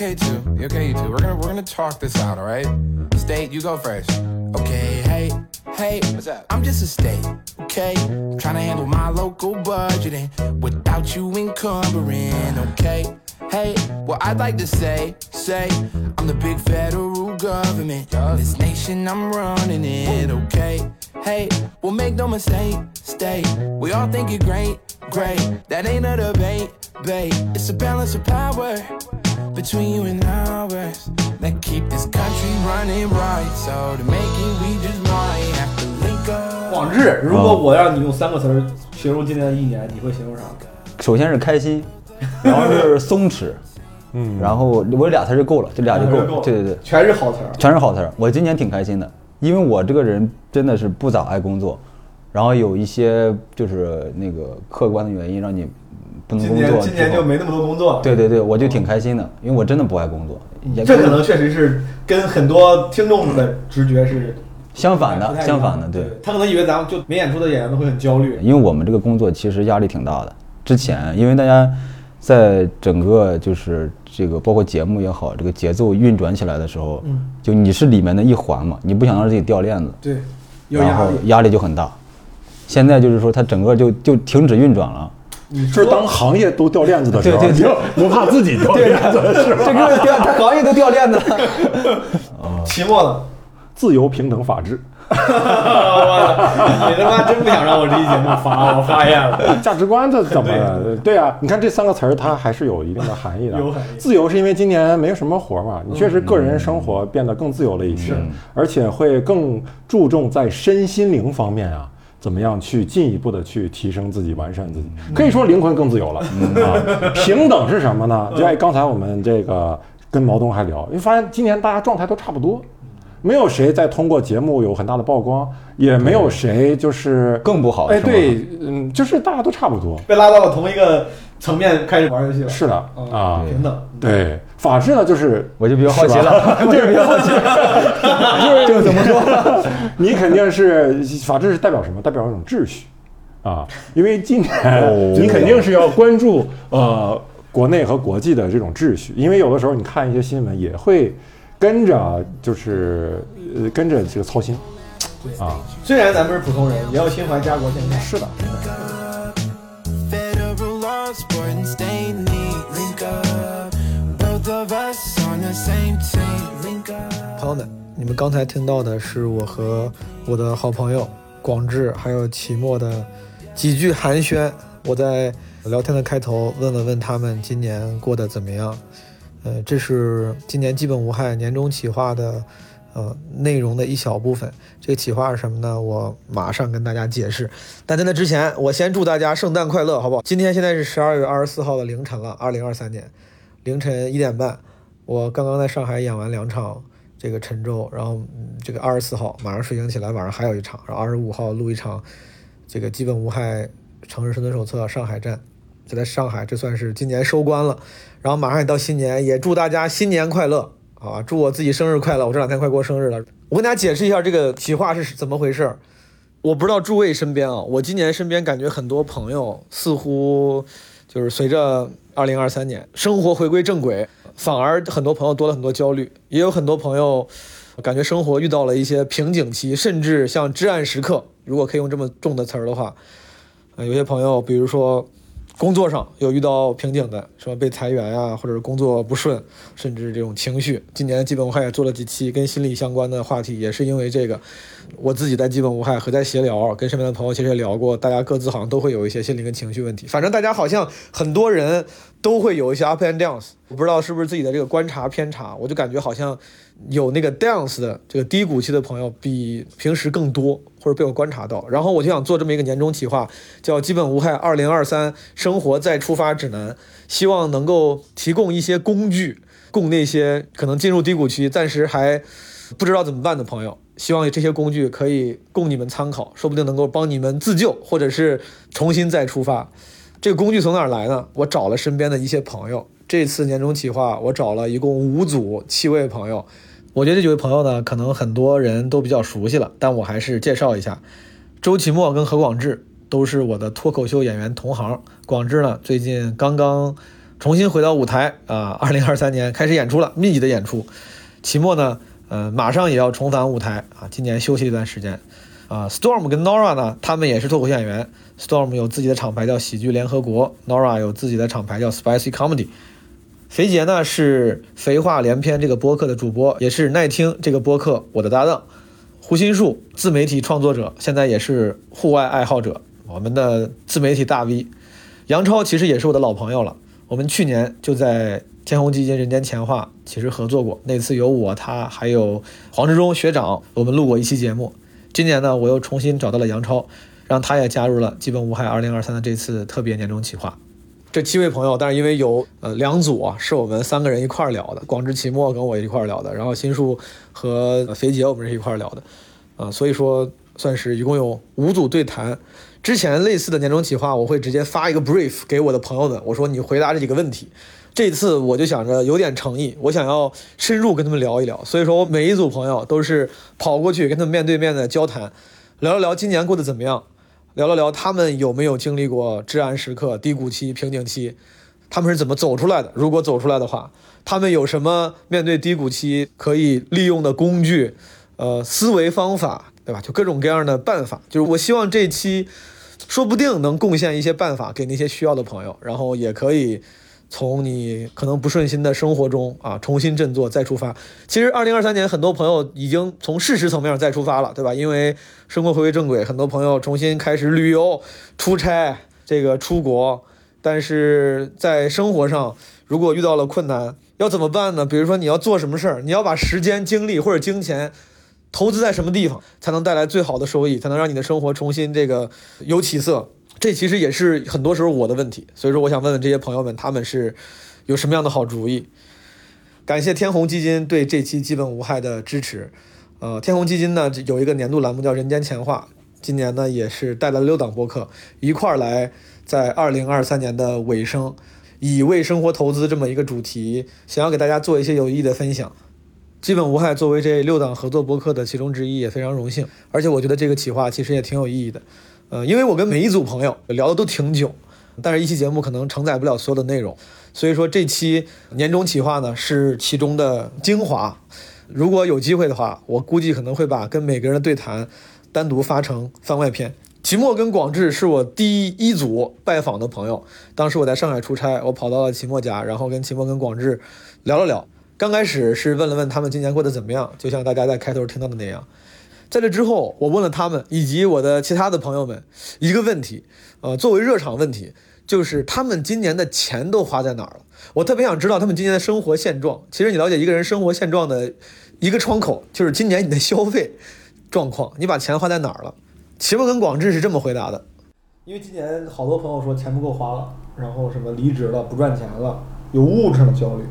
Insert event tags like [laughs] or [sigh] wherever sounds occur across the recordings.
okay too. You okay, you too. We're gonna we're gonna talk this out, all right? State, you go first. Okay, hey, hey, what's up? I'm just a state, okay? Trying to handle my local budgeting without you encumbering, okay? Hey, well I'd like to say, say I'm the big federal government. In this nation, I'm running it, okay? Hey, well make no mistake, stay. We all think you're great, great. That ain't a debate, babe. It's a balance of power between you and ours that keep this country running right. So to make it, we just might have to link up. 广志，如果我让你用三个词儿形容今年的一年，你会形容啥？首先是开心，然后是松弛，嗯，然后我有俩词儿就够了，这俩就够了。对对对，全是好词儿。全是好词儿。我今年挺开心的，因为我这个人真的是不咋爱工作，然后有一些就是那个客观的原因让你不能工作。年今年就没那么多工作。对对对，我就挺开心的，因为我真的不爱工作。这可能确实是跟很多听众的直觉是相反的，相反的，对。他可能以为咱们就没演出的演员都会很焦虑。因为我们这个工作其实压力挺大的。之前因为大家在整个就是这个包括节目也好，这个节奏运转起来的时候，嗯就你是里面的一环嘛，你不想让自己掉链子，对，有然后压力。压力就很大。现在就是说它整个就就停止运转了，你是当行业都掉链子的时候，对对对不怕自己掉链子，是吧？这个掉，它行业都掉链子了。期末了，自由、平等、法治，我你他妈真不想让我这期节目发，我发现了。[laughs] 价值观这怎么了？对啊，你看这三个词儿，它还是有一定的含义的。有自由是因为今年没有什么活嘛，你确实个人生活变得更自由了一些，而且会更注重在身心灵方面啊。怎么样去进一步的去提升自己、完善自己？可以说灵魂更自由了啊！平等是什么呢？就哎，刚才我们这个跟毛东还聊，你发现今年大家状态都差不多，没有谁在通过节目有很大的曝光，也没有谁就是更不好哎，对，嗯，就是大家都差不多。被拉到了同一个层面开始玩游戏了。是的嗯啊，平等。对，法治呢，就是我就比较好奇了，[laughs] 我就比较好奇，[laughs] [laughs] 就是怎么说？你肯定是法治是代表什么？代表一种秩序啊，因为今年哦 [laughs] 你肯定是要关注呃国内和国际的这种秩序，因为有的时候你看一些新闻也会跟着就是呃跟着这个操心啊，虽然咱们是普通人，也要心怀家国情怀。是的。朋友们，你们刚才听到的是我和我的好朋友广志还有齐墨的几句寒暄。我在聊天的开头问了问他们今年过得怎么样。呃，这是今年基本无害年终企划的呃内容的一小部分。这个企划是什么呢？我马上跟大家解释。但在那之前，我先祝大家圣诞快乐，好不好？今天现在是十二月二十四号的凌晨了，二零二三年凌晨一点半，我刚刚在上海演完两场这个陈州，然后、这个二十四号马上睡醒起来，晚上还有一场，然后二十五号录一场这个基本无害城市生存手册上海站，就在上海，这算是今年收官了。然后马上也到新年，也祝大家新年快乐啊！祝我自己生日快乐，我这两天快过生日了。我跟大家解释一下这个企划是怎么回事。我不知道诸位身边啊，我今年身边感觉很多朋友似乎就是随着二零二三年生活回归正轨，反而很多朋友多了很多焦虑，也有很多朋友感觉生活遇到了一些瓶颈期，甚至像至暗时刻，如果可以用这么重的词儿的话，呃，有些朋友比如说工作上有遇到瓶颈的，什么被裁员啊，或者是工作不顺，甚至这种情绪。今年基本无害也做了几期跟心理相关的话题，也是因为这个。我自己在基本无害和在闲聊，跟身边的朋友其实也聊过，大家各自好像都会有一些心理跟情绪问题。反正大家好像很多人都会有一些 up and downs，我不知道是不是自己的这个观察偏差，我就感觉好像有那个 downs 的这个低谷期的朋友比平时更多，或者被我观察到。然后我就想做这么一个年终企划，叫《基本无害二零二三生活再出发指南》，希望能够提供一些工具，供那些可能进入低谷期，暂时还不知道怎么办的朋友。希望这些工具可以供你们参考，说不定能够帮你们自救，或者是重新再出发。这个工具从哪儿来呢？我找了身边的一些朋友。这次年终企划，我找了一共五组七位朋友。我觉得这几位朋友呢，可能很多人都比较熟悉了，但我还是介绍一下。周奇墨跟何广智都是我的脱口秀演员同行。广智呢，最近刚刚重新回到舞台啊！二零二三年开始演出了，密集的演出。期末呢，呃，马上也要重返舞台啊！今年休息一段时间。啊，Storm 跟 Nora 呢，他们也是脱口秀演员。Storm 有自己的厂牌叫喜剧联合国，Nora 有自己的厂牌叫 Spicy Comedy。肥杰呢是肥话连篇这个播客的主播，也是耐听这个播客我的搭档。胡心树自媒体创作者，现在也是户外爱好者，我们的自媒体大 V。杨超其实也是我的老朋友了，我们去年就在天弘基金人间钱话其实合作过，那次有我他还有黄志忠学长，我们录过一期节目。今年呢，我又重新找到了杨超，让他也加入了基本无害二零二三的这次特别年终企划。这七位朋友，但是因为有呃两组啊，是我们三个人一块儿聊的，广志、期末跟我一块儿聊的，然后新树和肥杰我们是一块儿聊的，啊，所以说算是一共有五组对谈。之前类似的年终企划，我会直接发一个 brief 给我的朋友们，我说你回答这几个问题。这次我就想着有点诚意，我想要深入跟他们聊一聊，所以说我每一组朋友都是跑过去跟他们面对面的交谈，聊了聊今年过得怎么样，聊了聊他们有没有经历过治安时刻、低谷期、瓶颈期，他们是怎么走出来的？如果走出来的话，他们有什么面对低谷期可以利用的工具、呃思维方法，对吧？就各种各样的办法。就是我希望这期说不定能贡献一些办法给那些需要的朋友，然后也可以。从你可能不顺心的生活中啊，重新振作再出发。其实，二零二三年很多朋友已经从事实层面再出发了，对吧？因为生活回归正轨，很多朋友重新开始旅游、出差、这个出国。但是在生活上，如果遇到了困难，要怎么办呢？比如说你要做什么事儿，你要把时间、精力或者金钱投资在什么地方，才能带来最好的收益，才能让你的生活重新这个有起色。这其实也是很多时候我的问题，所以说我想问问这些朋友们，他们是有什么样的好主意？感谢天弘基金对这期基本无害的支持。呃，天弘基金呢有一个年度栏目叫“人间钱话”，今年呢也是带来了六档播客，一块儿来在二零二三年的尾声，以为生活投资这么一个主题，想要给大家做一些有意义的分享。基本无害作为这六档合作播客的其中之一，也非常荣幸。而且我觉得这个企划其实也挺有意义的。呃，因为我跟每一组朋友聊的都挺久，但是一期节目可能承载不了所有的内容，所以说这期年终企划呢是其中的精华。如果有机会的话，我估计可能会把跟每个人的对谈单独发成番外篇。齐墨跟广志是我第一组拜访的朋友，当时我在上海出差，我跑到了齐墨家，然后跟齐墨跟广志聊了聊。刚开始是问了问他们今年过得怎么样，就像大家在开头听到的那样。在这之后，我问了他们以及我的其他的朋友们一个问题，呃，作为热场问题，就是他们今年的钱都花在哪儿了？我特别想知道他们今年的生活现状。其实你了解一个人生活现状的一个窗口，就是今年你的消费状况，你把钱花在哪儿了？齐墨跟广志是这么回答的：因为今年好多朋友说钱不够花了，然后什么离职了、不赚钱了，有物质上的焦虑。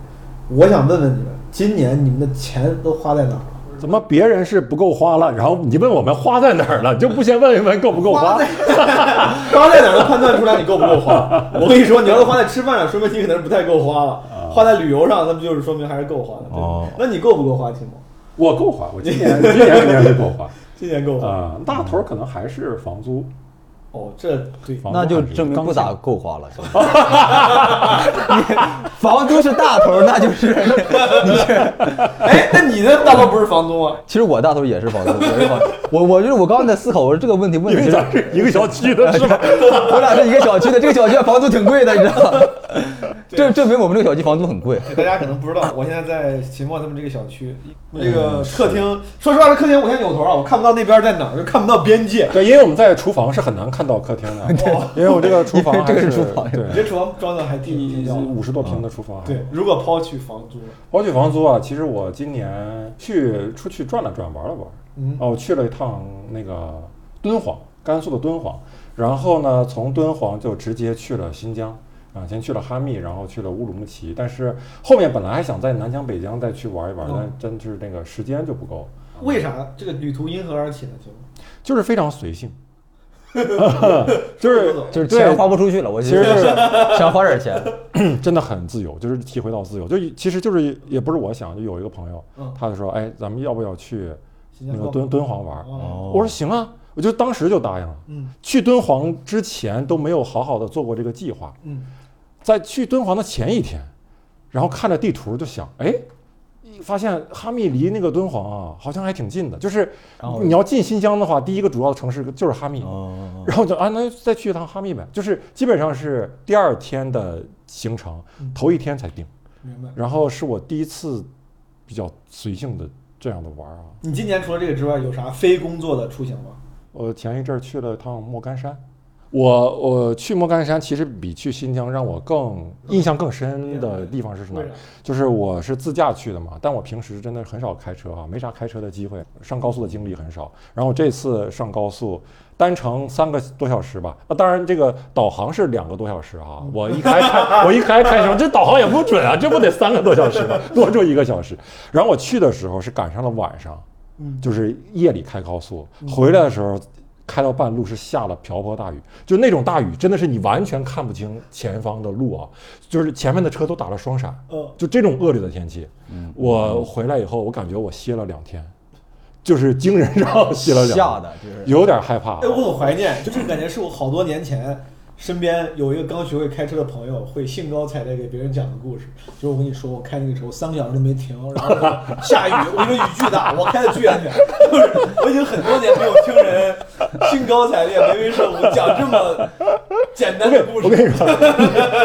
我想问问你们，今年你们的钱都花在哪儿了？怎么别人是不够花了，然后你问我们花在哪儿了，就不先问一问够不够花？花在 [laughs] 哪儿能判断出来你够不够花？[laughs] 我跟你说，你要是花在吃饭上，说明你可能不太够花了；花在旅游上，那不就是说明还是够花的？哦，那你够不够花，秦总？我够花，我今年今年肯定是够花，[laughs] 今年够花啊。大头可能还是房租。哦，这对，那就证明不咋够花了。[laughs] 房租是大头，那就是你是。[laughs] 哎，那你的大头不是房东啊？其实我大头也是房东，也是房。我我就是我刚刚在思考，我说这个问题问的是一个小区的是吧？[laughs] 我俩是一个小区的，这个小区房租挺贵的，你知道吗？这证明我们这个小区房租很贵。大家可能不知道，我现在在秦墨他们这个小区，这个客厅，说实话，这客厅我现在扭头啊，我看不到那边在哪儿，就看不到边界。对，因为我们在厨房是很难看到客厅的，[laughs] 因为我这个厨房 [laughs] 这个是厨房，对，你这厨房装的还挺五十多平的厨房。对，如果抛去房租，抛去房租啊，其实我今年去出去转了转，玩了玩，嗯，哦，去了一趟那个敦煌，甘肃的敦煌，然后呢，从敦煌就直接去了新疆。啊，先去了哈密，然后去了乌鲁木齐，但是后面本来还想在南疆、北疆再去玩一玩，但真是那个时间就不够。为啥？这个旅途因何而起呢？就。就是非常随性，[laughs] 就是就是钱花不出去了。我其实就是 [laughs] 想花点钱，[clears throat] 真的很自由，就是体会到自由。就其实就是也不是我想，就有一个朋友，他就说，哎，咱们要不要去那个敦敦煌玩？我说行啊。我就当时就答应了。嗯，去敦煌之前都没有好好的做过这个计划。嗯，在去敦煌的前一天，然后看着地图就想，哎，发现哈密离那个敦煌啊，好像还挺近的。就是你要进新疆的话，第一个主要的城市就是哈密。哦，然后就啊，那再去一趟哈密呗。就是基本上是第二天的行程，头一天才定。明白。然后是我第一次比较随性的这样的玩儿啊。你今年除了这个之外，有啥非工作的出行吗？我前一阵儿去了趟莫干山，我我去莫干山其实比去新疆让我更印象更深的地方是什么？就是我是自驾去的嘛，但我平时真的很少开车啊，没啥开车的机会，上高速的经历很少。然后这次上高速，单程三个多小时吧，啊，当然这个导航是两个多小时啊，我一开开 [laughs] 我一开开什么，这导航也不准啊，这不得三个多小时吗？[laughs] 多住一个小时。然后我去的时候是赶上了晚上，就是夜里开高速，回来的时候开到半路是下了瓢泼大雨，就那种大雨真的是你完全看不清前方的路啊，就是前面的车都打了双闪，嗯。就这种恶劣的天气，我回来以后我感觉我歇了两天，就是精神上歇了两天，吓的就是。有点害怕哎，。我很怀念，就这个感觉是我好多年前身边有一个刚学会开车的朋友，会兴高采烈给别人讲的故事。就是我跟你说，我开那个车，我三个小时都没停，然后下雨，我一个雨巨大，我开的巨安全。就是我已经很多年没有听人兴高采烈、眉飞色舞讲这么简单的故事。我跟你说，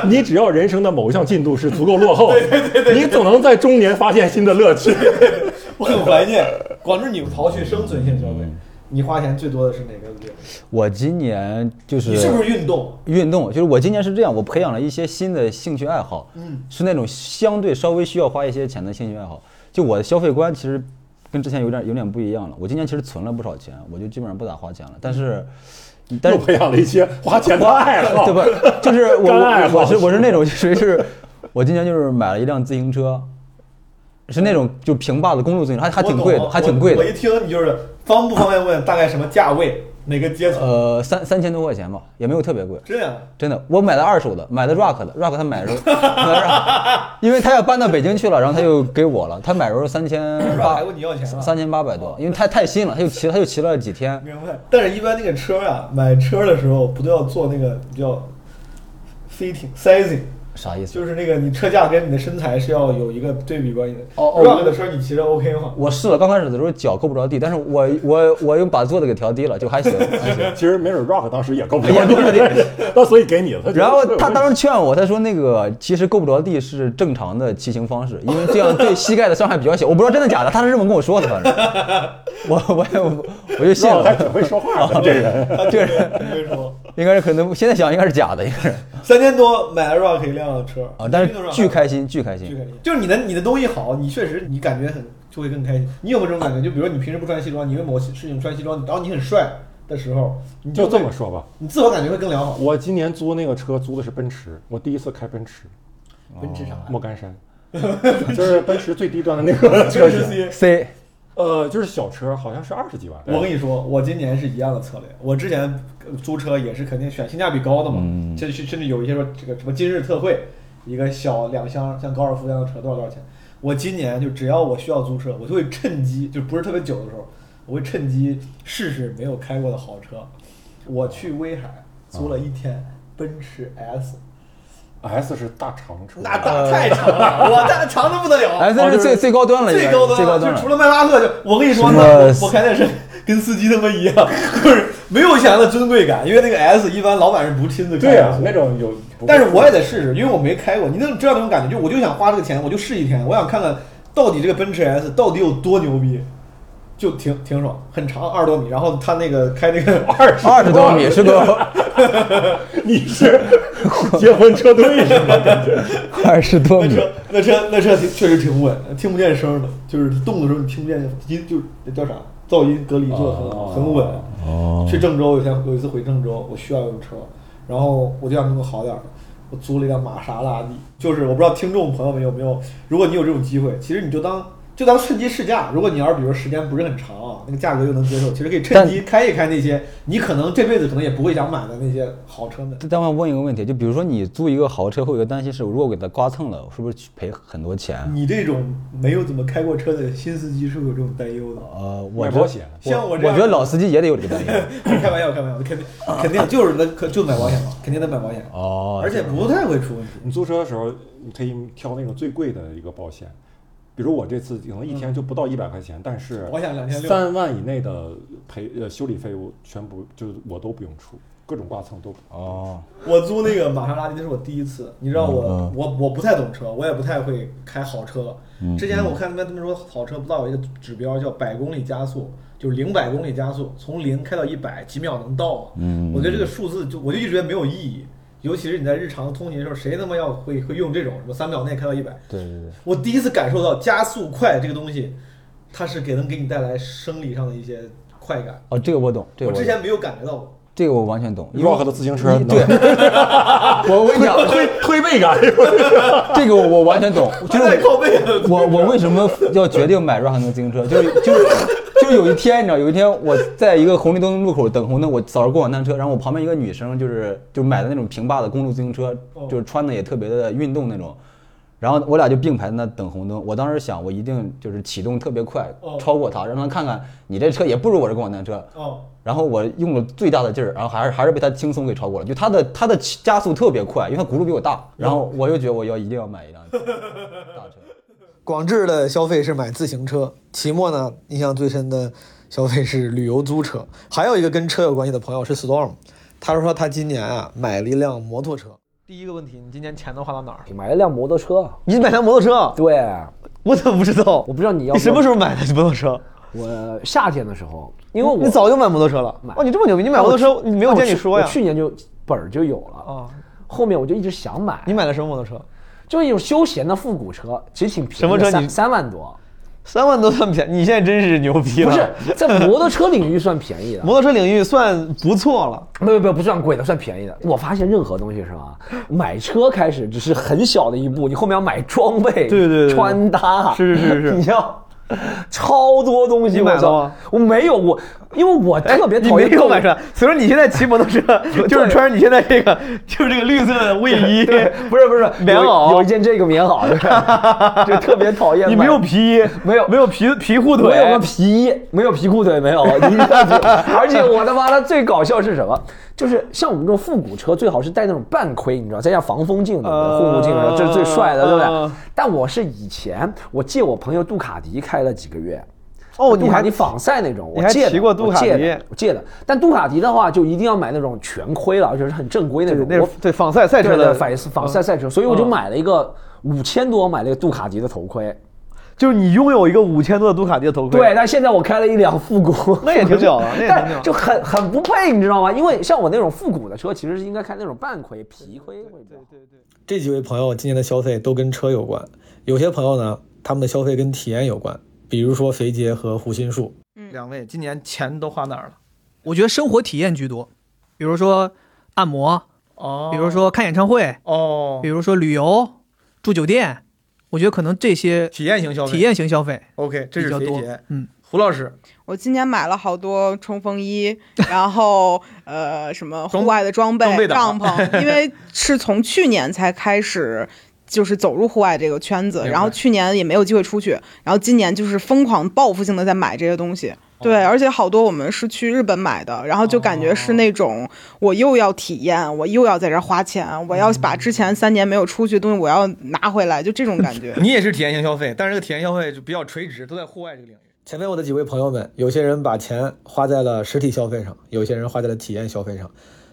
你只要人生的某一项进度是足够落后，[laughs] 你总能在中年发现新的乐趣。[laughs] 我很怀念。广志，你刨去生存性消费，你花钱最多的是哪个？我今年就是你是不是运动？运动，就是我今年是这样，我培养了一些新的兴趣爱好，嗯，是那种相对稍微需要花一些钱的兴趣爱好。就我的消费观其实跟之前有点有点不一样了。我今年其实存了不少钱，我就基本上不咋花钱了。但是，但是又培养了一些花钱的爱好，[laughs] 对吧？就是我我是我是那种 [laughs] 属于是，我今年就是买了一辆自行车，是那种就平坝的公路自行车，还还挺贵的，还挺贵的我我一，听你就是方不方便问大概什么价位，哪个阶层？呃，三三千多块钱吧，也没有特别贵。这样，真的，我买的二手的，买的 Rock 的，Rock 他买的时候，因为他要搬到北京去了，然后他就给我了，他买的时候三千八还问你要钱了三千八百多，因为太太新了，他就骑他就骑了几天，明白。但是，一般那个车啊，买车的时候不都要做那个叫 fitting sizing，啥意思？就是那个你车架跟你的身材是要有一个对比关系的。哦哦 Rock 的车你骑着 OK 吗？我试了，刚开始的时候脚够不着地，但是我我我又把座子给调低了，就还行 [laughs] 还行。其实没准 Rock 当时也够不也够不着地 [laughs] 那所以给你了。然后他当时劝我，他说那个其实够不着地是正常的骑行方式，[laughs] 因为这样对膝盖的伤害比较小。我不知道真的假的，他是这么跟我说的，反正我我我我就信那我还。挺会说话的这人。这个人应该是可能现在想应该是假的，应该是三千多买了 Rock 一辆车啊，但是巨开心，巨开心。巨开心。就是你的你的东西好，你确实你感觉很就会更开心。你有没有这种感觉？就比如说你平时不穿西装，你为某些事情穿西装，然后你很帅的时候，你就这么说吧，你自我感觉会更良好。我今年租那个车租的是奔驰，我第一次开奔驰，奔驰啥？莫干山，[laughs] 就是奔驰最低端的那个车型。[laughs] C。呃，就是小车，好像是二十几万。我跟你说，我今年是一样的策略。我之前呃租车也是肯定选性价比高的嘛，嗯甚至甚至有一些说这个什么今日特惠，一个小两厢像高尔夫一样的车多少多少钱。我今年就只要我需要租车，我就会趁机，就不是特别久的时候，我会趁机试试没有开过的好车。我去威海租了一天奔驰 S，S 是大长车，那大太长了，我那长的不得了。S 是最最高端了，最高端最高端就除了。迈巴赫，就我跟你说，那我我开那车跟司机他妈一样，[laughs] 就是没有想象的尊贵感，因为那个 S 一般老板是不亲自开的。对啊，那种有。[laughs] 但是我也得试试，因为我没开过，你能知道那种感觉，就我就想花这个钱，我就试一天，我想看看到底这个奔驰 S 到底有多牛逼，就挺挺爽，很长二十多米，然后他那个开那个 [laughs] 二十二十多米是个你是结婚车队是吗？感觉二十多米，那车那车那车确实挺稳，听不见声的，就是动的时候你听不见音，就那叫啥噪音隔离做的很好，很稳。哦去郑州有一天有一次回郑州，我需要用车，然后我就想弄个好点儿的，我租了一辆玛莎拉蒂。就是我不知道听众朋友们有没有，如果你有这种机会，其实你就当就当趁机试驾。如果你要是比如时间不是很长啊，那个价格又能接受，其实可以趁机开一开那些你可能这辈子可能也不会想买的那些豪车们。但我问一个问题，就比如说你租一个豪车，会有个担心是，如果给它刮蹭了，是不是赔很多钱？你这种没有怎么开过车的新司机是会有这种担忧的。呃，我觉得买保险像我这样我觉得老司机也得有这个担忧。[laughs] 开玩笑，开玩笑，肯定肯定就是那可就买保险嘛，[laughs] 肯定得买保险，哦，而且不太会出问题。你租车的时候，你可以挑那个最贵的一个保险，比如我这次可能一天就不到一百块钱，但是保险2600三万以内的赔呃修理费我全部就是我都不用出，各种挂蹭都不。哦，我租那个玛莎拉蒂，那是我第一次。你知道我、我我不太懂车，我也不太会开好车。嗯之前我看他们他们说好车不到有一个指标叫百公里加速，就是零百公里加速，从零开到一百几秒能到嘛。嗯我觉得这个数字就我就一直觉得没有意义，尤其是你在日常通勤的时候，谁他妈要会会用这种什么三秒内开到一百？对对对，我第一次感受到加速快这个东西，它是给能给你带来生理上的一些快感。哦，这个我懂，这个懂我之前没有感觉到过。这个我完全懂，因为 Rock 的自行车对，[laughs] 我我跟你讲，[laughs] 推推背感，[laughs] 这个我我完全懂，就是靠背我我为什么要决定买 Rock 的自行车？就是就是就有一天，你知道，有一天我在一个红绿灯路口等红灯，我扫着共享单车，然后我旁边一个女生就是就买的那种平坝的公路自行车，就是穿的也特别的运动那种。然后我俩就并排在那等红灯，我当时想，我一定就是启动特别快哦，超过她，让她看看你这车也不如我这共享单车。哦，然后我用了最大的劲儿，然后还是还是被他轻松给超过了。就他的他的加速特别快，因为他轱辘比我大。然后我又觉得我要一定要买一辆大车。广志的消费是买自行车，齐墨呢印象最深的消费是旅游租车。还有一个跟车有关系的朋友是 Storm，他说他今年啊买了一辆摩托车。第一个问题，你今年钱都花到哪儿？买了辆摩托车，你买辆摩托车？对，我怎么不知道我？不知道你要你什么时候？候买的摩托车？我夏天的时候，因为我你早就买摩托车了买。哦，你这么牛逼，你买摩托车，你没有见你说呀我？去年就本儿就有了，啊，后面我就一直想买，你买的什么摩托车？就是一种休闲的复古车，其实挺便宜的，什么车你三三万多，三万多算便宜，你现在真是牛逼了不。是在摩托车领域算便宜的，[laughs] 摩托车领域算不错了。没有没有不算贵的，算便宜的。我发现任何东西是吧，买车开始只是很小的一步，你后面要买装备，对对对对穿搭，是是是是 [laughs] 你要 [laughs] 超多东西。买我操？我没有，我因为我特别讨厌购买车，所以说你现在骑摩托车 [laughs] 就是穿着你现在这个就是这个绿色的卫衣，[laughs] 不是不是棉有袄有一件这个棉袄，就特别讨厌买。你没有皮衣，没有没有皮皮裤腿，没有个皮衣，没有皮裤腿，没有。你而且我他妈的最搞笑是什么？就是像我们这种复古车，最好是带那种半盔，你知道，再加防风镜的呃护目镜，这是最帅的，对不呃对？但我是以前我借我朋友杜卡迪开了几个月。哦，杜卡迪仿赛那种，我借的骑过杜卡迪我借的。但杜卡迪的话，就一定要买那种全盔了，而且是很正规那种。我对对仿赛赛车的仿仿赛赛车，所以我就嗯买了一个五千多，买了一个杜卡迪的头盔。就是你拥有一个五千多的杜卡迪的头盔，对，，但现在我开了一辆复古，[laughs] 那也挺屌的 [laughs] 那也挺屌但就很很不配，你知道吗？因为像我那种复古的车，其实是应该开那种半盔、皮盔会比较好。这几位朋友今年的消费都跟车有关，有些朋友呢，他们的消费跟体验有关，比如说肥杰和胡心树。嗯两位今年钱都花哪儿了？我觉得生活体验居多，比如说按摩，哦比如说看演唱会，哦比如说旅游、住酒店，我觉得可能这些体验型消费，体验型消费 OK，这比较多是肥杰。。嗯，胡老师，我今年买了好多冲锋衣，[laughs] 然后呃什么户外的装备、装备帐篷，因为是从去年才开始。就是走入户外这个圈子，然后去年也没有机会出去，然后今年就是疯狂报复性的在买这些东西。对，而且好多我们是去日本买的，然后就感觉是那种我又要体验，我又要在这儿花钱，我要把之前三年没有出去的东西我要拿回来，就这种感觉。[laughs] 你也是体验型消费，但是这个体验消费就比较垂直，都在户外这个领域。前面我的几位朋友们，有些人把钱花在了实体消费上，有些人花在了体验消费上，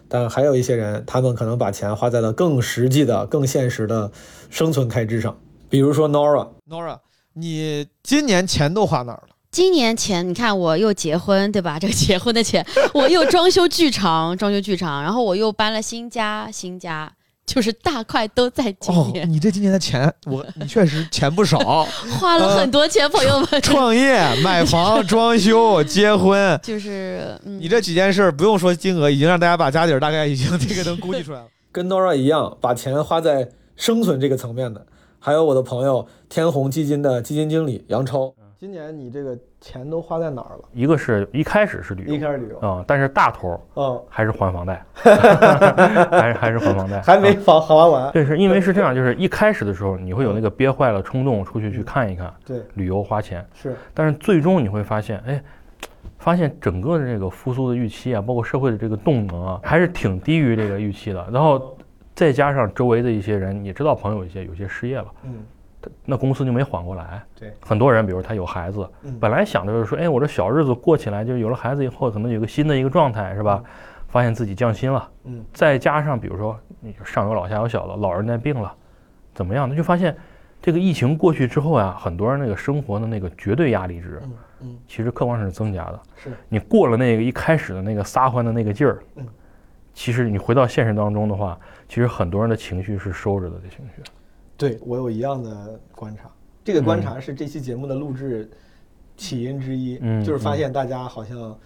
但还有一些人，他们可能把钱花在了更实际的、更现实的生存开支上。比如说 Nora。Nora，你今年钱都花哪儿了？今年钱，你看我又结婚，对吧？这个结婚的钱，[laughs] 我又装修剧场，装修剧场，然后我又搬了新家，新家就是大块都在今哦，年，你这今年的钱，我你确实钱不少，[laughs] 花了很多钱，朋友们。[laughs] 创业、买房、装修、结婚，就是，嗯，你这几件事儿不用说金额，已经让大家把家底儿大概已经这个能估计出来了。跟 Nora 一样，把钱花在生存这个层面的，还有我的朋友天弘基金的基金经理杨超。今年你这个钱都花在哪儿了？一个是一开始是旅游，一开始旅游，嗯，但是大头嗯，还是还房贷，[laughs] 还是还是还房贷，还没啊还还完。对，是因为是这样，[laughs] 就是一开始的时候你会有那个憋坏了冲动出去去看一看，对，旅游花钱，是，但是最终你会发现，哎，发现整个的这个复苏的预期啊，包括社会的这个动能啊，还是挺低于这个预期的。然后再加上周围的一些人，你知道朋友一些有些失业了，嗯，那公司就没缓过来。对，很多人，比如他有孩子，嗯本来想着就是说，哎，我这小日子过起来，就有了孩子以后，可能有个新的一个状态，是吧？发现自己降薪了，嗯，再加上比如说你上有老下有小的，老人家病了，怎么样？他就发现这个疫情过去之后啊，很多人那个生活的那个绝对压力值，嗯嗯，其实客观上是增加的。是你过了那个一开始的那个撒欢的那个劲儿，嗯，其实你回到现实当中的话，其实很多人的情绪是收着的，这情绪。对我有一样的观察，这个观察是这期节目的录制起因之一，嗯就是发现大家好像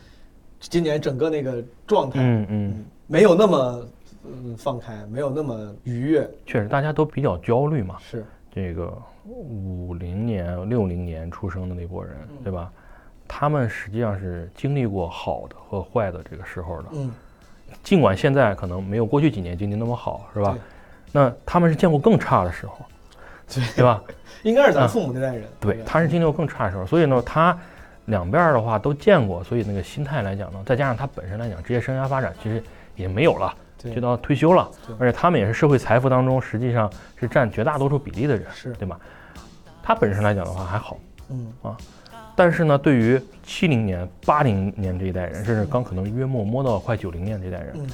今年整个那个状态，嗯嗯，没有那么嗯放开，没有那么愉悦，确实大家都比较焦虑嘛。是这个五零年、六零年出生的那波人，嗯对吧？他们实际上是经历过好的和坏的这个时候的。嗯，尽管现在可能没有过去几年经济那么好，是吧对？那他们是见过更差的时候，对。对吧？[laughs] 应该是咱父母那代人，对，他是经历过更差的时候，所以呢，他两边的话都见过，所以那个心态来讲呢，再加上他本身来讲，职业生涯发展其实也没有了，就到退休了，而且他们也是社会财富当中实际上是占绝大多数比例的人，是。对吧？他本身来讲的话还好，嗯。啊。但是呢，对于七零年、八零年这一代人，甚至刚可能约莫摸到快九零年这代人，嗯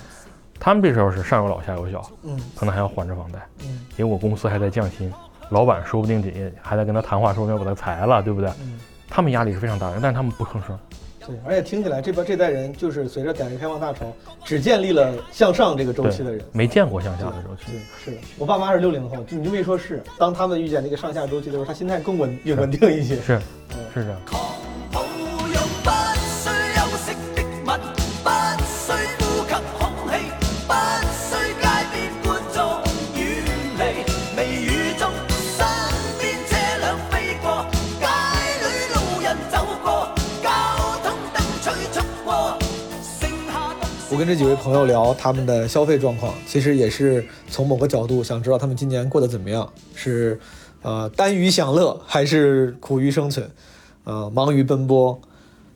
他们这时候是上有老下有小，嗯可能还要还着房贷，嗯因为我公司还在降薪，老板说不定也还在跟他谈话，说不定要把他裁了，对不对？嗯，他们压力是非常大的，但是他们不吭声。对，而且听起来这边这代人就是随着改革开放大潮，只建立了向上这个周期的人。没见过向下的周期对。，是的，我爸妈是六零后，就你就没说，是当他们遇见那个上下周期的时候，他心态更稳也稳定一些。是嗯是这样。我跟这几位朋友聊他们的消费状况，其实也是从某个角度想知道他们今年过得怎么样，是呃耽于享乐还是苦于生存，呃忙于奔波。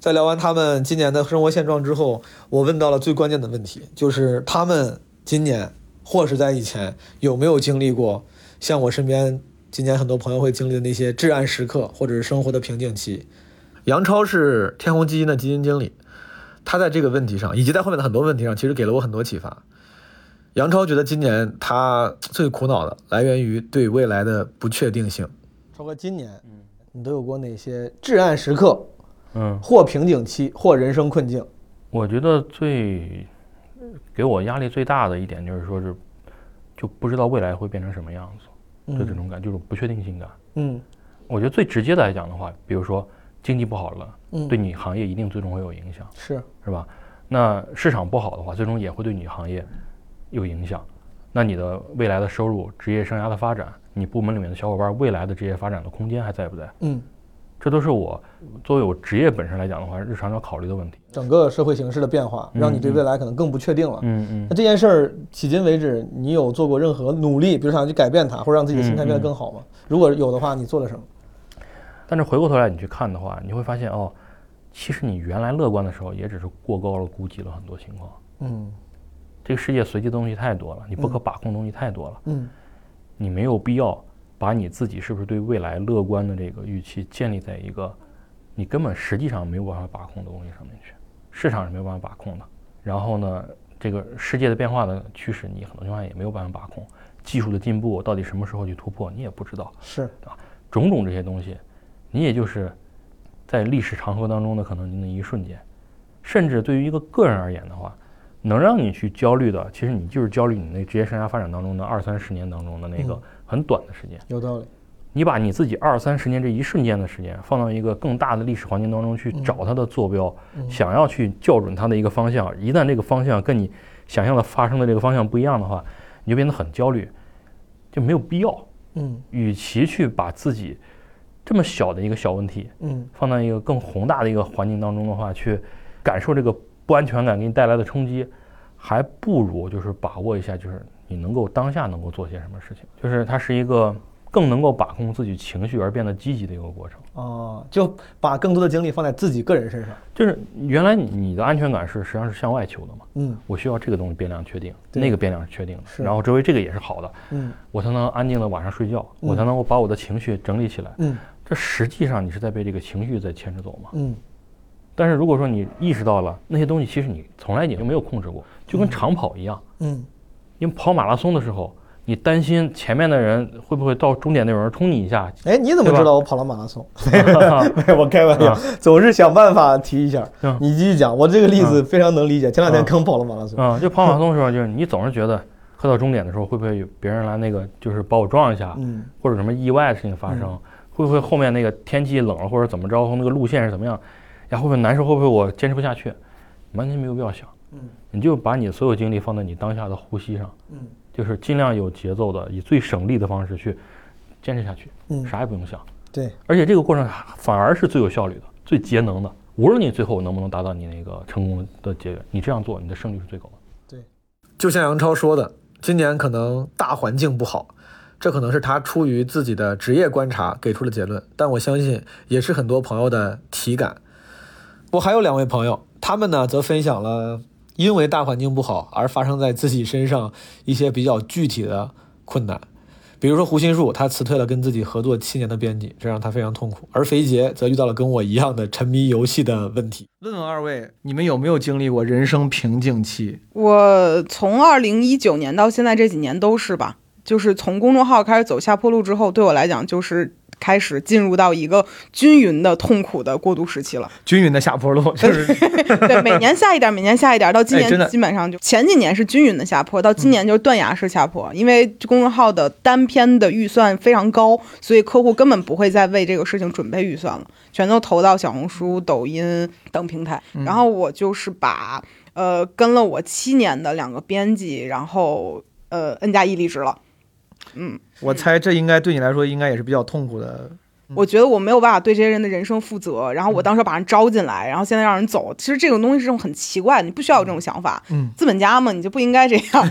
在聊完他们今年的生活现状之后，我问到了最关键的问题，就是他们今年或是在以前有没有经历过像我身边今年很多朋友会经历的那些至暗时刻，或者是生活的瓶颈期。杨超是天弘基金的基金经理。他在这个问题上，以及在后面的很多问题上，其实给了我很多启发。杨超觉得今年他最苦恼的来源于对未来的不确定性。超哥，今年你都有过哪些至暗时刻，嗯，或瓶颈期，或人生困境？我觉得最给我压力最大的一点就是说是，就不知道未来会变成什么样子，就这种感，就是不确定性感。嗯我觉得最直接的来讲的话，比如说经济不好了，嗯，对你行业一定最终会有影响，是是吧？那市场不好的话，最终也会对你行业有影响。那你的未来的收入、职业生涯的发展，你部门里面的小伙伴未来的职业发展的空间还在不在？嗯，这都是我作为我职业本身来讲的话，日常要考虑的问题。整个社会形势的变化，让你对未来可能更不确定了。嗯嗯那这件事儿迄今为止，你有做过任何努力，比如想去改变它，或者让自己的心态变得更好吗？如果有的话，你做了什么？但是回过头来你去看的话，你会发现哦，其实你原来乐观的时候，也只是过高了估计了很多情况。嗯这个世界随机的东西太多了，你不可把控的东西太多了，嗯你没有必要把你自己是不是对未来乐观的这个预期建立在一个你根本实际上没有办法把控的东西上面去，市场是没有办法把控的。然后呢，这个世界的变化的趋势，你很多情况下也没有办法把控。技术的进步到底什么时候去突破，你也不知道。是啊种种这些东西，你也就是在历史长河当中的可能那一瞬间，甚至对于一个个人而言的话，能让你去焦虑的，其实你就是焦虑你那职业生涯发展当中的二三十年当中的那个嗯很短的时间。有道理。你把你自己二三十年这一瞬间的时间放到一个更大的历史环境当中去找它的坐标，嗯想要去校准它的一个方向，一旦这个方向跟你想象的发生的这个方向不一样的话，你就变得很焦虑，就没有必要。嗯与其去把自己这么小的一个小问题嗯。放到一个更宏大的一个环境当中的话，去感受这个不安全感给你带来的冲击，还不如就是把握一下，就是你能够当下能够做些什么事情，就是它是一个更能够把控自己情绪而变得积极的一个过程。哦，就把更多的精力放在自己个人身上。就是原来你你的安全感是实际上是向外求的嘛，嗯。我需要这个东西变量确定，那个变量是确定的，然后周围这个也是好的，嗯。我才能安静的晚上睡觉，嗯。我才能够把我的情绪整理起来。嗯这实际上你是在被这个情绪在牵着走嘛。嗯但是如果说你意识到了那些东西，其实你从来也就没有控制过，就跟长跑一样，嗯因为跑马拉松的时候，你担心前面的人会不会到终点那有人冲你一下，哎，你怎么知道我跑了马拉松？[laughs] 没有，我开玩笑，[laughs] 总是想办法提一下。嗯你继续讲，我这个例子嗯非常能理解。前两天嗯刚跑了马拉松。啊、就跑马拉松的时候，就是你总是觉得快到终点的时候，会不会有别人来那个就是把我撞一下，嗯或者什么意外的事情发生，会不会后面那个天气冷了或者怎么着，那个路线是怎么样，呀会不会难受，会不会我坚持不下去，完全没有必要想，嗯。你就把你所有精力放在你当下的呼吸上，嗯。就是尽量有节奏的，以最省力的方式去坚持下去，嗯。啥也不用想，对，而且这个过程反而是最有效率的、最节能的。无论你最后能不能达到你那个成功的结果，你这样做，你的胜率是最高的。对。就像杨超说的，今年可能大环境不好，这可能是他出于自己的职业观察给出的结论，但我相信也是很多朋友的体感。我还有两位朋友，他们呢则分享了因为大环境不好而发生在自己身上一些比较具体的困难。比如说胡心树，他辞退了跟自己合作七年的编辑，这让他非常痛苦；而肥杰则遇到了跟我一样的沉迷游戏的问题。问问二位，你们有没有经历过人生瓶颈期？我从二零一九年到现在这几年都是吧，就是从公众号开始走下坡路之后，对我来讲就是开始进入到一个均匀的痛苦的过渡时期了。均匀的下坡路，就是对，每年下一点，每年下一点，到今年基本上就前几年是均匀的下坡，到今年就是断崖式下坡。因为公众号的单篇的预算非常高，所以客户根本不会再为这个事情准备预算了，全都投到小红书、抖音等平台。然后我就是把呃跟了我七年的两个编辑，然后呃 N 加一离职了。嗯，我猜这应该对你来说应该也是比较痛苦的。我觉得我没有办法对这些人的人生负责，然后我当时把人招进来，然后现在让人走，其实这种东西是种很奇怪，你不需要有这种想法。嗯，资本家嘛，你就不应该这样。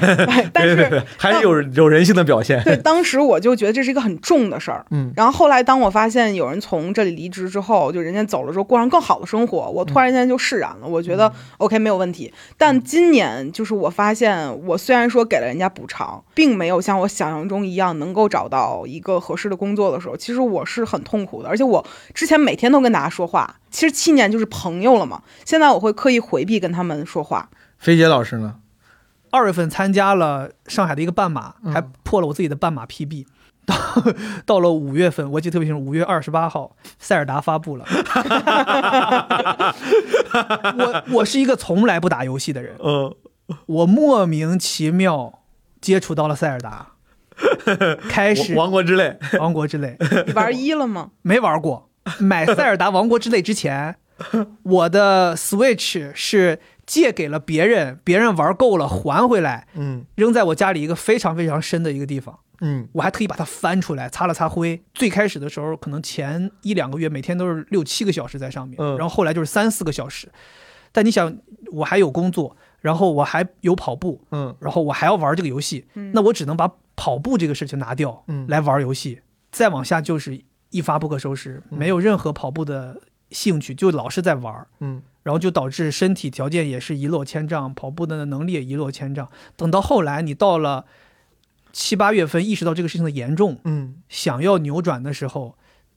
但是还是有有人性的表现。对，当时我就觉得这是一个很重的事儿。嗯然后后来当我发现有人从这里离职之后，就人家走了之后过上更好的生活，我突然间就释然了。我觉得 OK 没有问题。但今年就是我发现，我虽然说给了人家补偿，并没有像我想象中一样能够找到一个合适的工作的时候，其实我是很痛苦的。而且我之前每天都跟大家说话，其实七年就是朋友了嘛。现在我会刻意回避跟他们说话。菲姐老师呢？二月份参加了上海的一个半马，嗯还破了我自己的半马 PB。到到了五月份，我记得特别清楚，五月二十八号，塞尔达发布了。我我是一个从来不打游戏的人，嗯，我莫名其妙接触到了塞尔达，[laughs] 开始王国之泪，[laughs] 王国之泪你玩一了吗？[laughs] 没玩过。买塞尔达王国之泪之前，我的 Switch 是借给了别人，别人玩够了还回来，嗯扔在我家里一个非常非常深的一个地方。嗯我还特意把它翻出来，擦了擦灰。最开始的时候，可能前一两个月每天都是六七个小时在上面，嗯然后后来就是三四个小时。但你想，我还有工作，然后我还有跑步，嗯然后我还要玩这个游戏，嗯那我只能把跑步这个事情拿掉，嗯来玩游戏。再往下就是一发不可收拾，没有任何跑步的兴趣，就老是在玩。嗯然后就导致身体条件也是一落千丈，跑步的能力也一落千丈。等到后来，你到了七八月份，意识到这个事情的严重，嗯，想要扭转的时候，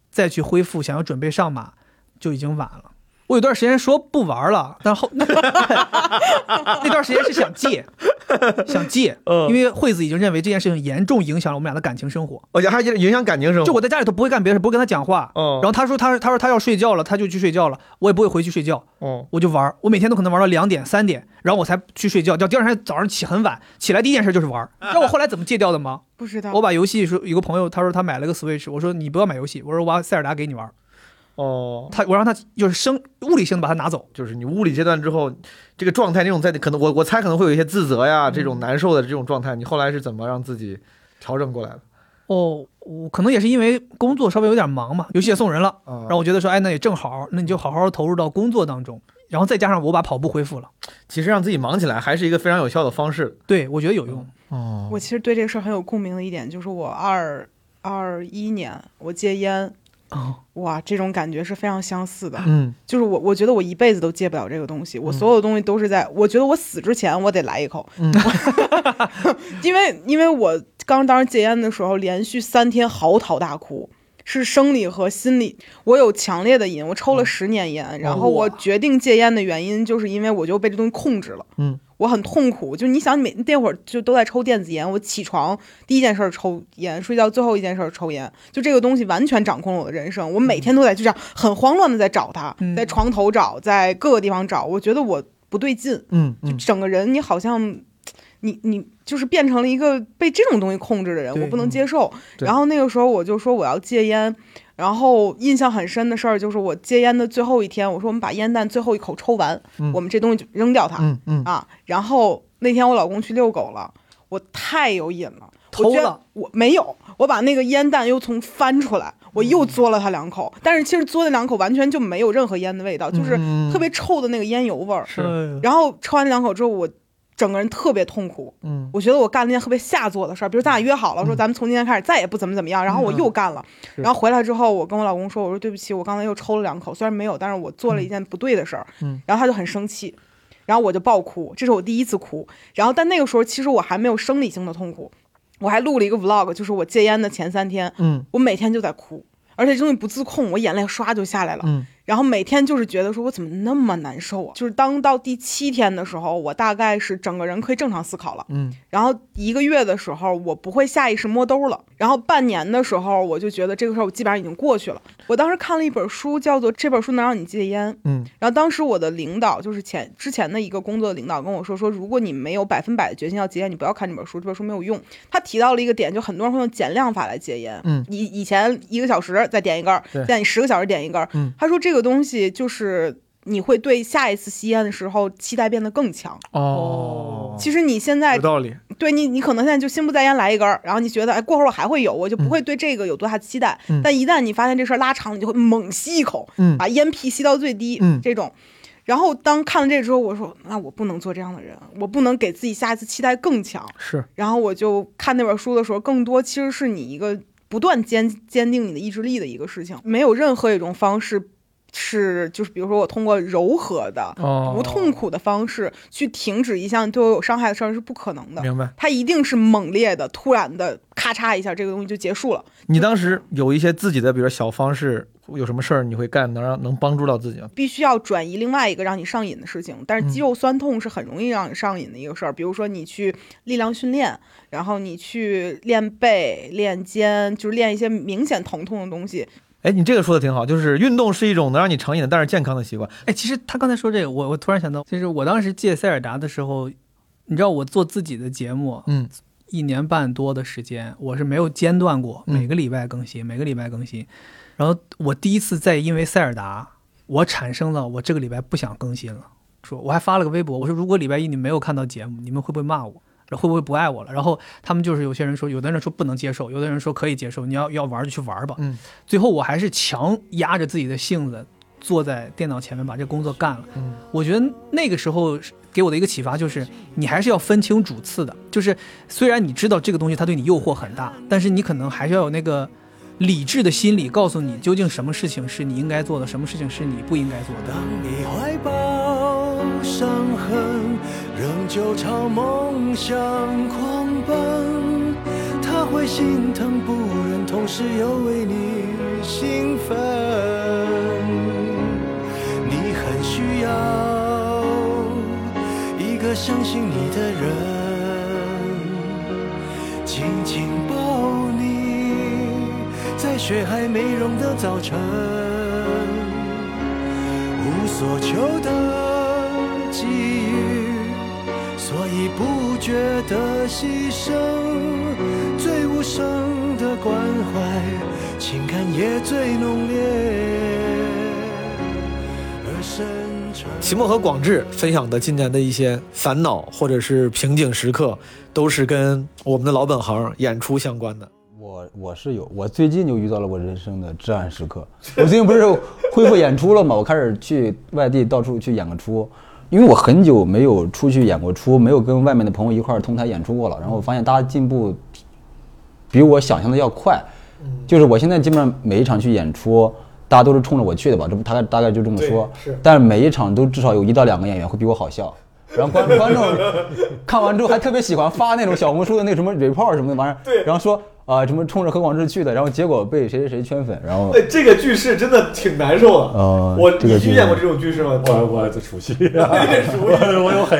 再去恢复，想要准备上马，就已经晚了。我有段时间说不玩了，但后 [laughs] 那段时间是想戒，想戒，嗯因为惠子已经认为这件事情严重影响了我们俩的感情生活。而且还影响感情生活。就我在家里头不会干别的事，不会跟他讲话。嗯然后他说他他说他要睡觉了，他就去睡觉了，我也不会回去睡觉。哦我就玩，我每天都可能玩到两点、三点，然后我才去睡觉。叫第二天早上起很晚，起来第一件事就是玩儿。知道我后来怎么戒掉的吗？不知道。我把游戏说，有个朋友他说他买了个 Switch，我说你不要买游戏，我说我把塞尔达给你玩儿。哦，他我让他就是生物理性的把它拿走。就是你物理阶段之后，这个状态那种在可能我我猜可能会有一些自责呀，这种难受的这种状态，你后来是怎么让自己调整过来的？哦，我可能也是因为工作稍微有点忙嘛，游戏也送人了，啊然后我觉得说，哎，那也正好，那你就好好投入到工作当中，然后再加上我把跑步恢复了，其实让自己忙起来还是一个非常有效的方式。对我觉得有用。哦我其实对这个事儿很有共鸣的一点，就是我二二一年我戒烟，哦，哇，这种感觉是非常相似的。嗯。就是我，我觉得我一辈子都戒不了这个东西。我所有的东西都是在，我觉得我死之前我得来一口，嗯。[laughs] 因为因为我刚当时戒烟的时候，连续三天嚎啕大哭，是生理和心理，我有强烈的瘾，我抽了十年烟，然后我决定戒烟的原因，就是因为我就被这东西控制了。嗯。我很痛苦，就你想，每那会儿就都在抽电子烟，我起床第一件事儿抽烟，睡觉最后一件事儿抽烟，就这个东西完全掌控了我的人生。我每天都在就这样很慌乱的在找它，嗯在床头找，在各个地方找，我觉得我不对劲，就嗯嗯整个人你好像，你你就是变成了一个被这种东西控制的人，我不能接受。然后那个时候我就说我要戒烟，然后印象很深的事儿就是我戒烟的最后一天，我说我们把烟弹最后一口抽完，嗯我们这东西就扔掉它、嗯嗯啊。然后那天我老公去遛狗了，我太有瘾了。我居然偷了，我没有，我把那个烟弹又从翻出来，我又嗯嘬了他两口，但是其实嘬那两口完全就没有任何烟的味道，就是嗯特别臭的那个烟油味儿。是然后抽完那两口之后，我整个人特别痛苦。嗯。我觉得我干了一件特别下作的事儿，比如咱俩约好了说咱们从今天开始再也不怎么怎么样，然后我又干了，是。然后回来之后我跟我老公说，我说对不起，我刚才又抽了两口，虽然没有，但是我做了一件不对的事儿，嗯。然后他就很生气，然后我就爆哭，这是我第一次哭，然后但那个时候其实我还没有生理性的痛苦，我还录了一个 vlog，就是我戒烟的前三天，嗯。我每天就在哭，而且这东西不自控，我眼泪唰就下来了。嗯然后每天就是觉得说，我怎么那么难受啊？就是当到第七天的时候，我大概是整个人可以正常思考了。嗯然后一个月的时候，我不会下意识摸兜了。然后半年的时候，我就觉得这个事儿我基本上已经过去了。我当时看了一本书，叫做《这本书能让你戒烟》。嗯然后当时我的领导就是前之前的一个工作的领导跟我说说，如果你没有百分百的决心要戒烟，你不要看这本书，这本书没有用。他提到了一个点，就很多人会用减量法来戒烟。嗯以以前一个小时再点一根在你十个小时点一根儿。嗯他说这个东西就是你会对下一次吸烟的时候期待变得更强。哦，其实你现在有道理。对你，你可能现在就心不在焉来一根儿，然后你觉得哎，过会儿我还会有，我就不会对这个有多大期待。嗯但一旦你发现这事儿拉长，你就会猛吸一口，嗯把烟屁吸到最低，嗯这种。然后当看了这之后，我说那我不能做这样的人，我不能给自己下一次期待更强。是然后我就看那本书的时候，更多其实是你一个不断坚坚定你的意志力的一个事情，没有任何一种方式是就是比如说我通过柔和的、哦不痛苦的方式去停止一项对我有伤害的事儿是不可能的。明白。它一定是猛烈的、突然的，咔嚓一下，这个东西就结束了。你当时有一些自己的，比如说小方式，有什么事儿你会干，能让能帮助到自己吗？必须要转移另外一个让你上瘾的事情，但是肌肉酸痛是很容易让你上瘾的一个事儿。比如说你去力量训练，然后你去练背、练肩，就是练一些明显疼痛的东西。哎，你这个说的挺好，就是运动是一种能让你成瘾的，但是健康的习惯。哎，其实他刚才说这个，我我突然想到，就是我当时借塞尔达的时候，你知道我做自己的节目，嗯一年半多的时间，我是没有间断过，嗯每个礼拜更新，每个礼拜更新。然后我第一次在因为塞尔达，我产生了我这个礼拜不想更新了，说我还发了个微博，我说如果礼拜一你没有看到节目，你们会不会骂我？会不会不爱我了？然后他们就是有些人说，有的人说不能接受，有的人说可以接受，你要要玩就去玩吧。嗯最后我还是强压着自己的性子，坐在电脑前面把这工作干了。嗯我觉得那个时候给我的一个启发就是，你还是要分清主次的。就是虽然你知道这个东西它对你诱惑很大，但是你可能还是要有那个理智的心理，告诉你究竟什么事情是你应该做的，什么事情是你不应该做的。当你怀抱伤痕，仍旧朝梦想狂奔，他会心疼不忍，同时又为你兴奋。你很需要一个相信你的人，紧紧抱你，在雪还没融的早晨。无所求的给予，所以不觉得牺牲。最无声的关怀，情感也最浓烈而深沉。齐墨和广志分享的今年的一些烦恼或者是瓶颈时刻，都是跟我们的老本行演出相关的。我我我是有，我最近就遇到了我人生的至暗时刻。我最近不是恢复演出了吗？我开始去外地到处去演个出，因为我很久没有出去演过出，没有跟外面的朋友一块儿同台演出过了。然后我发现大家进步比我想象的要快，就是我现在基本上每一场去演出，大家都是冲着我去的吧？这不大概大概就这么说。是但是每一场都至少有一到两个演员会比我好笑。然后观观众看完之后还特别喜欢发那种小红书的那什么 report 什么的玩意儿，对然后说啊、什么冲着何广智去的，然后结果被谁谁谁圈粉，然后哎，这个句式真的挺难受的。呃我你遇见过这种句式吗？我我这 [laughs] 熟悉，熟 [laughs] 我我有很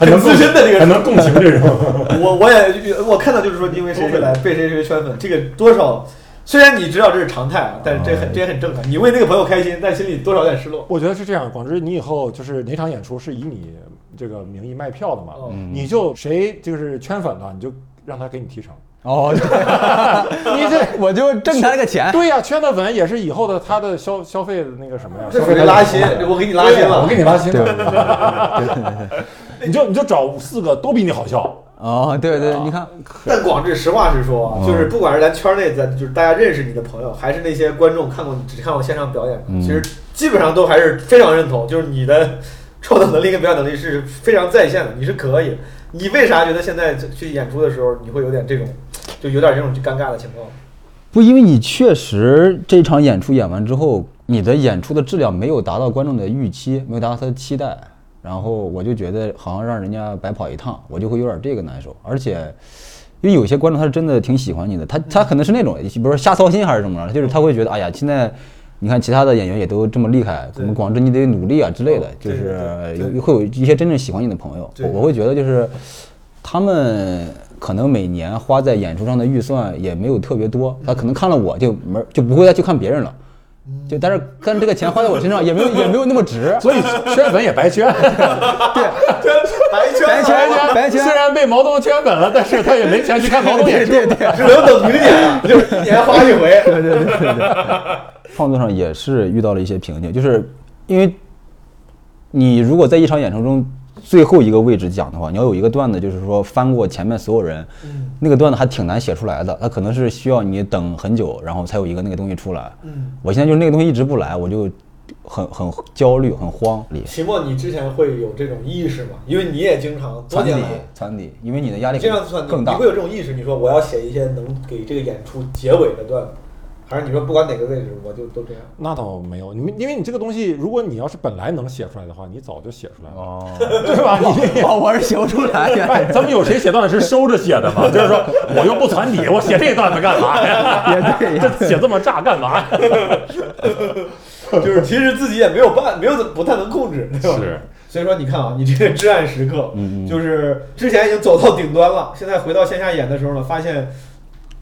很能资深的这个很能共情这种。[laughs] 我我也我看到就是说，因为谁谁来被谁谁圈粉，这个多少，虽然你知道这是常态啊，但是这很这也很正常。你为那个朋友开心，但心里多少有点失落。我觉得是这样，广之，你以后就是哪场演出是以你这个名义卖票的嘛，嗯你就谁就是圈粉了，你就让他给你提成。哦，对 [laughs] 你这我就挣他那个钱。对呀、圈的粉也是以后的他的消消费的那个什么呀？这属消费于拉新，我给你拉新了，我给你拉新对 [laughs] 了。你就你就找四个都比你好笑。哦，对对，你看，但广志实话实说啊，嗯就是不管是咱圈内咱就是大家认识你的朋友，还是那些观众看过你只看过线上表演其实基本上都还是非常认同，就是你的 [laughs] 创作能力跟表演能力是非常在线的，你是可以。你为啥觉得现在去演出的时候你会有点这种，就有点这种尴尬的情况？不，因为你确实这场演出演完之后，你的演出的质量没有达到观众的预期，没有达到他的期待，然后我就觉得好像让人家白跑一趟，我就会有点这个难受。而且，因为有些观众他是真的挺喜欢你的，他他可能是那种，比如说瞎操心还是怎么着，就是他会觉得，哎呀，现在你看其他的演员也都这么厉害，我们广志你得努力啊之类的，就是有会有一些真正喜欢你的朋友，我我会觉得就是他们可能每年花在演出上的预算也没有特别多，他可能看了我就没就不会再去看别人了。就但是但是这个钱花在我身上也没有 [laughs] 也没有那么值，所以圈粉也白圈，[laughs] 白圈白圈白圈虽然被毛东圈粉了，但是他也没钱去看毛东演出。对对对。只能等明年，就是一年花一回。对对对对对，创作上也是遇到了一些瓶颈，就是因为你如果在一场演出中最后一个位置讲的话，你要有一个段子，就是说翻过前面所有人，那个段子还挺难写出来的，它可能是需要你等很久，然后才有一个那个东西出来。嗯，我现在就是那个东西一直不来，我就很很焦虑，很慌。期末，你之前会有这种意识吗？因为你也经常多传递年来传递，因为你的压力这样算更大你会。有这种意识？你说我要写一些能给这个演出结尾的段子，还是你说不管哪个位置我就都这样？那倒没有，你们因为你这个东西，如果你要是本来能写出来的话，你早就写出来了，哦，[laughs] 是吧？你哦，我是写不出来呀。哎，咱们有谁写段子是收着写的吗？就是说，我又不攒底，我写这段子干嘛呀？也对，也这写这么炸干嘛呀？[laughs] 就是其实自己也没有办，没有怎不太能控制，对吧？是。所以说，你看啊，你这个至暗时刻，嗯嗯就是之前已经走到顶端了，现在回到线下演的时候呢，发现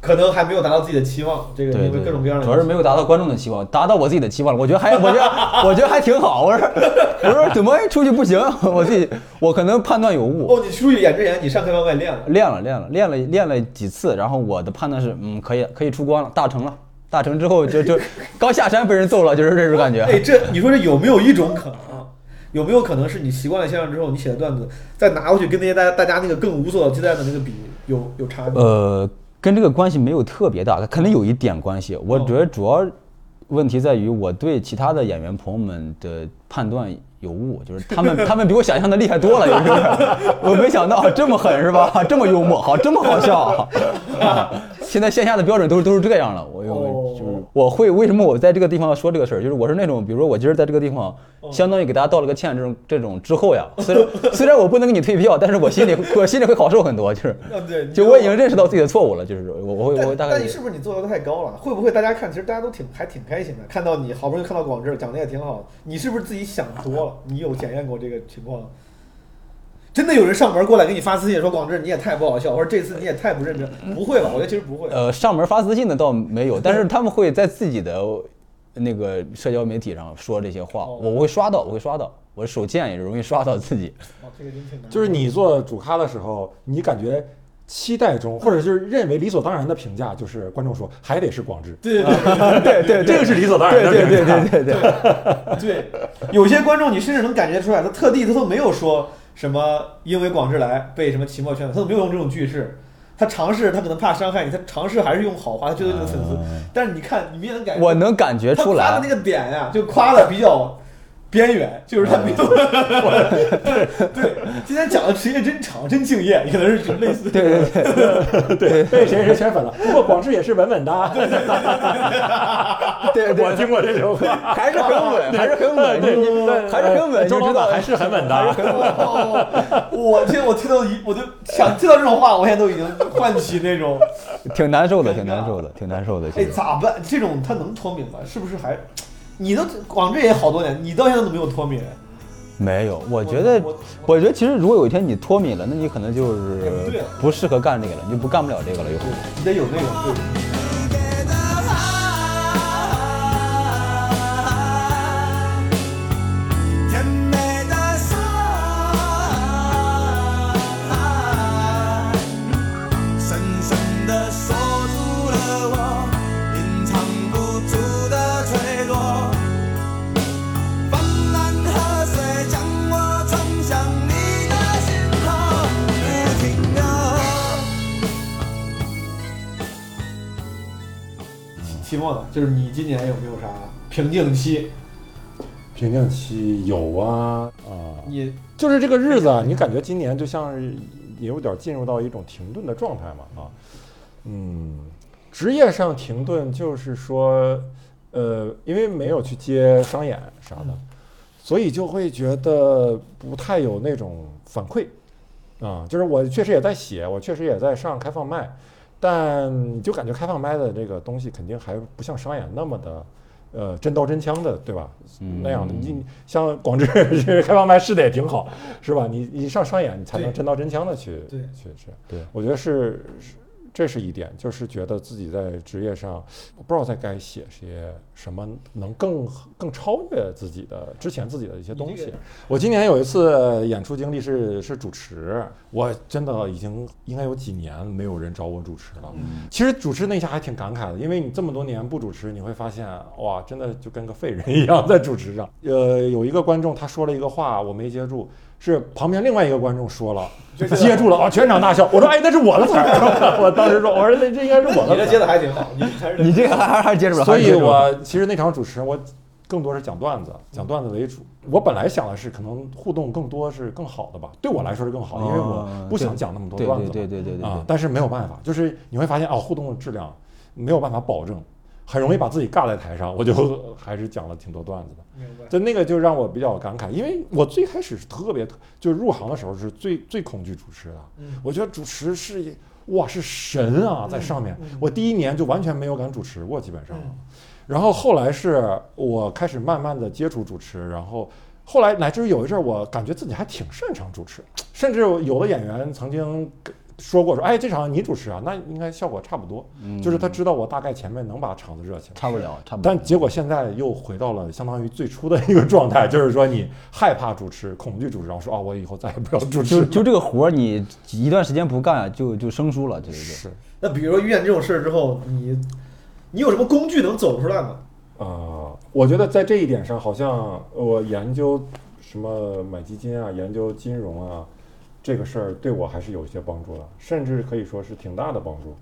可能还没有达到自己的期望，这个因为各种各样的，主要是没有达到观众的期望，达到我自己的期望了。我觉得还，我觉得，我觉得还挺好。我说，[laughs] 我说怎么出去不行？我自己，我可能判断有误。哦，你出去演之前，你上课往外练了，练了，练了，练了，练了几次，然后我的判断是，嗯，可以，可以出关了，大成了。大成之后就就 [laughs] 刚下山被人揍了，就是这种感觉。哎，这你说这有没有一种可能啊？有没有可能是你习惯了线上之后，你写的段子再拿过去跟那些大家大家那个更无所期待的那个比，有有差别？呃，跟这个关系没有特别大，可能有一点关系。我觉得主要问题在于我对其他的演员朋友们的判断有误，就是他们他们比我想象的厉害多了，就是我没想到这么狠是吧？这么幽默，好这么好笑。啊 [laughs] 现在线下的标准都是都是这样了，我有就是我会为什么我在这个地方要说这个事儿？就是我是那种，比如说我今儿在这个地方，相当于给大家道了个歉，这种这种之后呀，虽然虽然我不能给你退票，但是我心里我心里会好受很多，就是就我已经认识到自己的错误了，就是我我会我会大概但但你是不是你做的太高了？会不会大家看，其实大家都挺还挺开心的，看到你好不容易看到广智讲的也挺好，你是不是自己想多了？你有检验过这个情况？真的有人上门过来给你发私信说广志你也太不好笑，或者这次你也太不认真？不会吧？我觉得其实不会。呃上门发私信的倒没有，但是 [laughs] 他们会在自己的那个社交媒体上说这些话，我会刷到，我会刷到，我手贱也容易刷到自己。哦，这个真挺难。就是你做主咖的时候，你感觉期待中，或者就是认为理所当然的评价，就是观众说还得是广智，对对对对对这个是理所当然的对对。对对对对，[laughs] 对，有些观众你甚至能感觉出来，他特地他都没有说什么因为广智来被什么期末圈粉，他都没有用这种句式，他尝试，他可能怕伤害你，他尝试还是用好话，他觉得你的粉丝。但是你看，你明显能感觉，我能感觉出来他夸的那个点呀，就夸的比较边缘，就是他没有。[laughs] 对对，今天讲的时间真长，真敬业，可能是类似。对对对对，被谁谁圈粉了。不过广志也是稳稳的。[laughs] 对对，我听过这种话，还是很稳，还是很稳，对你对还是很稳，周老你知道板还是很稳的。[laughs] 我听我听到一，我就想听到这种话，我现在都已经唤起那种，挺难受的，挺难受的，挺难受的。其哎，实咋办？这种他能脱敏吗？是不是还？你都广志也好多年，你到现在都没有脱敏。没有，我觉得，我觉得其实如果有一天你脱敏了，那你可能就是不适合干这个了，你就不干不了这个了，以后。你得有那种就是你今年有没有啥瓶颈期？瓶颈期有啊啊，你就是这个日子啊，你感觉今年就像是也有点进入到一种停顿的状态嘛啊，嗯，职业上停顿就是说，呃，因为没有去接商演啥的，所以就会觉得不太有那种反馈。啊，就是我确实也在写，我确实也在上开放麦，但你就感觉开放麦的这个东西肯定还不像商演那么的。呃，真刀真枪的，对吧？那样的，你像广志 [laughs] 这开放麦试的也挺好，是吧？你你上商演，你才能真刀真枪的去对去去。对我觉得是是这是一点，就是觉得自己在职业上，我不知道在该写些什么，能更更超越自己的之前自己的一些东西。我今年有一次演出经历是是主持，我真的已经应该有几年没有人找我主持了。其实主持那一下还挺感慨的，因为你这么多年不主持，你会发现哇，真的就跟个废人一样在主持上。呃，有一个观众他说了一个话，我没接住，是旁边另外一个观众说了，接住了啊，全场大笑。我说哎，那是我的词儿。[laughs] 我当时说，我说那这应该是我的词儿。你这接的还挺好，你还是你这个还还还接住了，所以我其实那场主持人我更多是讲段子，讲段子为主。我本来想的是可能互动更多是更好的吧，对我来说是更好的，因为我不想讲那么多段子。对对对对对对。啊但是没有办法，就是你会发现哦，互动的质量没有办法保证，很容易把自己尬在台上。我就 [laughs] 还是讲了挺多段子的。就那个就让我比较感慨，因为我最开始是特别，就入行的时候是最最恐惧主持的。嗯我觉得主持是一哇是神啊，在上面。我第一年就完全没有敢主持过，基本上。嗯然后后来是我开始慢慢的接触主持，然后后来乃至于有一阵儿我感觉自己还挺擅长主持，甚至有的演员曾经跟说过说，哎，这场你主持啊，那应该效果差不多。就是他知道我大概前面能把场子热起来。差不了，差不了。但结果现在又回到了相当于最初的一个状态，就是说你害怕主持，恐惧主持，然后说啊，我以后再也不要主持就了。[laughs] 就这个活儿，你一段时间不干，就就生疏了，对对对。是那比如说遇见这种事儿之后，你你有什么工具能走出来吗？啊、我觉得在这一点上，好像我研究什么买基金啊，研究金融啊，这个事儿对我还是有一些帮助的，甚至可以说是挺大的帮助。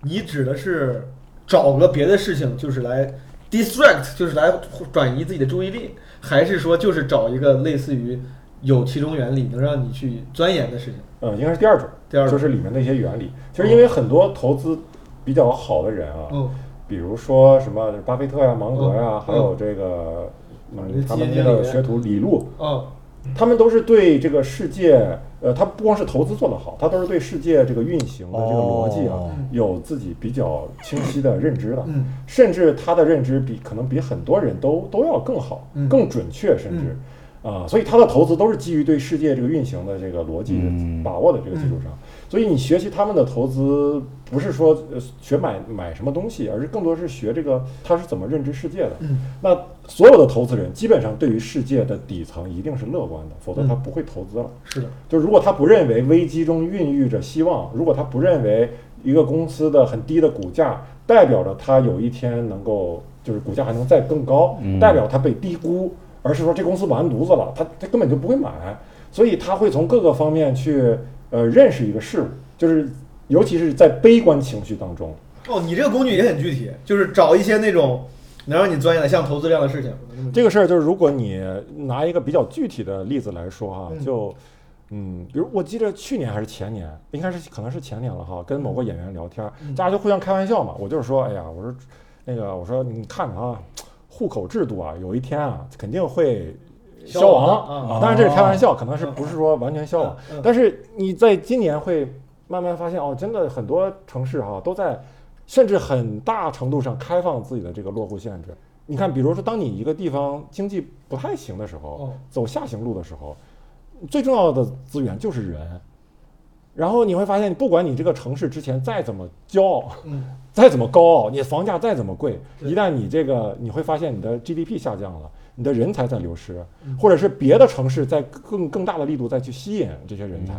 你指的是找个别的事情，就是来 distract，就是来转移自己的注意力，还是说就是找一个类似于有其中原理能让你去钻研的事情？呃，应该是第二种，第二种就是里面的一些原理。其实因为很多投资比较好的人啊，嗯比如说什么巴菲特呀、芒格呀，嗯还有这个嗯，他基们那个学徒李路，嗯他们都是对这个世界，呃，他不光是投资做得好，他都是对世界这个运行的这个逻辑啊，哦有自己比较清晰的认知的，嗯甚至他的认知比可能比很多人都都要更好、嗯更准确，甚至啊、所以他的投资都是基于对世界这个运行的这个逻辑的把握的这个基础上。所以你学习他们的投资，不是说呃学买买什么东西，而是更多是学这个他是怎么认知世界的。嗯那所有的投资人基本上对于世界的底层一定是乐观的，否则他嗯不会投资了。是的，就如果他不认为危机中孕育着希望，如果他不认为一个公司的很低的股价代表着它有一天能够就是股价还能再更高，嗯代表它被低估，而是说这公司完犊子了，他他根本就不会买，所以他会从各个方面去呃认识一个事物，就是尤其是在悲观情绪当中。哦，你这个工具也很具体，就是找一些那种能让你钻研的，像投资这样的事情。这个事儿就是，如果你拿一个比较具体的例子来说哈，嗯就嗯，比如我记得去年还是前年，应该是可能是前年了哈，跟某个演员聊天，嗯大家就互相开玩笑嘛。我就是说，哎呀，我说那个，我说你看看啊，户口制度啊，有一天啊，肯定会。消亡消亡啊当然这是开玩笑，可能是不是说完全消亡但是你在今年会慢慢发现哦，真的很多城市哈、都在，甚至很大程度上开放自己的这个落户限制。你看，比如说，当你一个地方经济不太行的时候哦，走下行路的时候，最重要的资源就是人。然后你会发现，不管你这个城市之前再怎么骄傲，嗯，再怎么高傲，你房价再怎么贵，一旦你这个你会发现你的 GDP 下降了，你的人才在流失，嗯。或者是别的城市在更更大的力度再去吸引这些人才，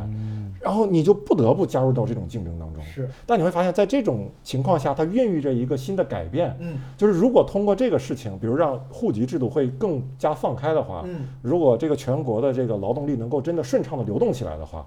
然后你就不得不加入到这种竞争当中。是，但你会发现在这种情况下，它孕育着一个新的改变，嗯。就是如果通过这个事情，比如让户籍制度会更加放开的话，嗯。如果这个全国的这个劳动力能够真的顺畅的流动起来的话，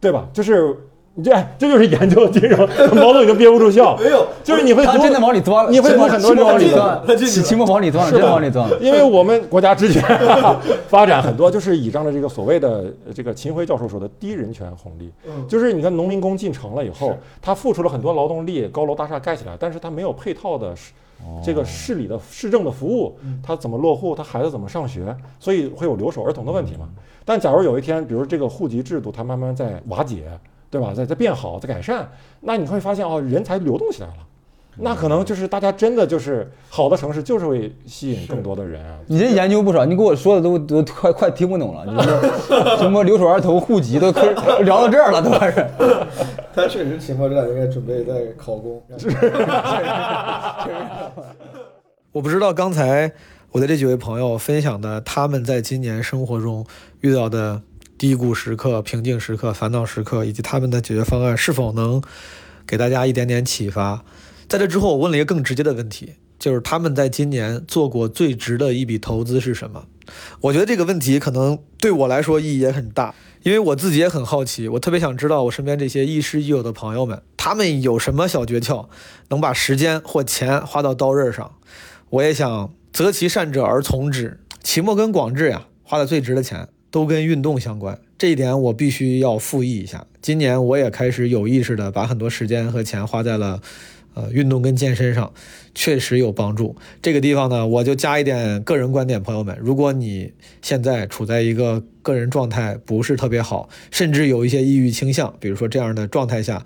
对吧？就是你这哎这就是研究金融，毛总已经憋不住笑，没有，就是你会读他真的往里钻，你会真的读很多往里钻，期期末往里钻，真的往里钻。因为我们国家之前 [laughs] 发展很多，就是倚仗着这个所谓的呃这个秦晖教授说的低人权红利，嗯就是你看农民工进城了以后，他付出了很多劳动力，高楼大厦盖起来，但是他没有配套的市这个市里的市政的服务，他怎么落户，他孩子怎么上学，所以会有留守儿童的问题嘛。但假如有一天，比如这个户籍制度它慢慢在瓦解，对吧，在在变好，在改善，那你会发现哦，人才流动起来了。那可能就是大家真的就是好的城市，就是会吸引更多的人啊。你这研究不少，你给我说的都都快快听不懂了，你说 [laughs] 什么留守儿童户籍都可以聊到这儿了，都开始。他确实情况这两天应该准备在考公。[laughs] 我不知道刚才我的这几位朋友分享的他们在今年生活中遇到的低谷时刻、平静时刻、烦恼时刻，以及他们的解决方案是否能给大家一点点启发。在这之后，我问了一个更直接的问题，就是他们在今年做过最值的一笔投资是什么？我觉得这个问题可能对我来说意义也很大，因为我自己也很好奇，我特别想知道我身边这些亦师亦友的朋友们，他们有什么小诀窍，能把时间或钱花到刀刃上。我也想择其善者而从之。期末跟广志呀，花的最值的钱都跟运动相关，这一点我必须要复议一下。今年我也开始有意识的把很多时间和钱花在了。呃，运动跟健身上确实有帮助。这个地方呢，我就加一点个人观点，朋友们，如果你现在处在一个个人状态不是特别好，甚至有一些抑郁倾向，比如说这样的状态下，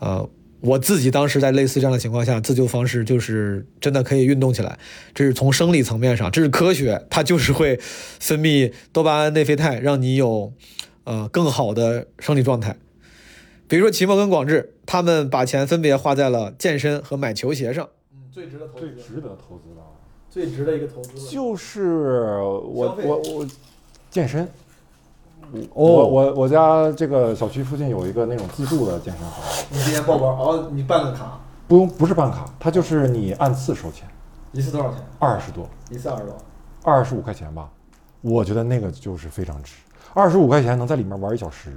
呃，我自己当时在类似这样的情况下，自救方式就是真的可以运动起来。这是从生理层面上，这是科学，它就是会分泌多巴胺、内啡肽，让你有呃更好的生理状态。比如说齐墨跟广志，他们把钱分别花在了健身和买球鞋上。嗯，最值得投资最值得投资的，最值得一个投资就是我我我健身。哦我我我家这个小区附近有一个那种自助的健身房，你今天报班，哦，你办个卡，不用不是办卡，它就是你按次收钱，一次多少钱？二十多，一次二十多。二十五块钱吧，我觉得那个就是非常值，二十五块钱能在里面玩一小时，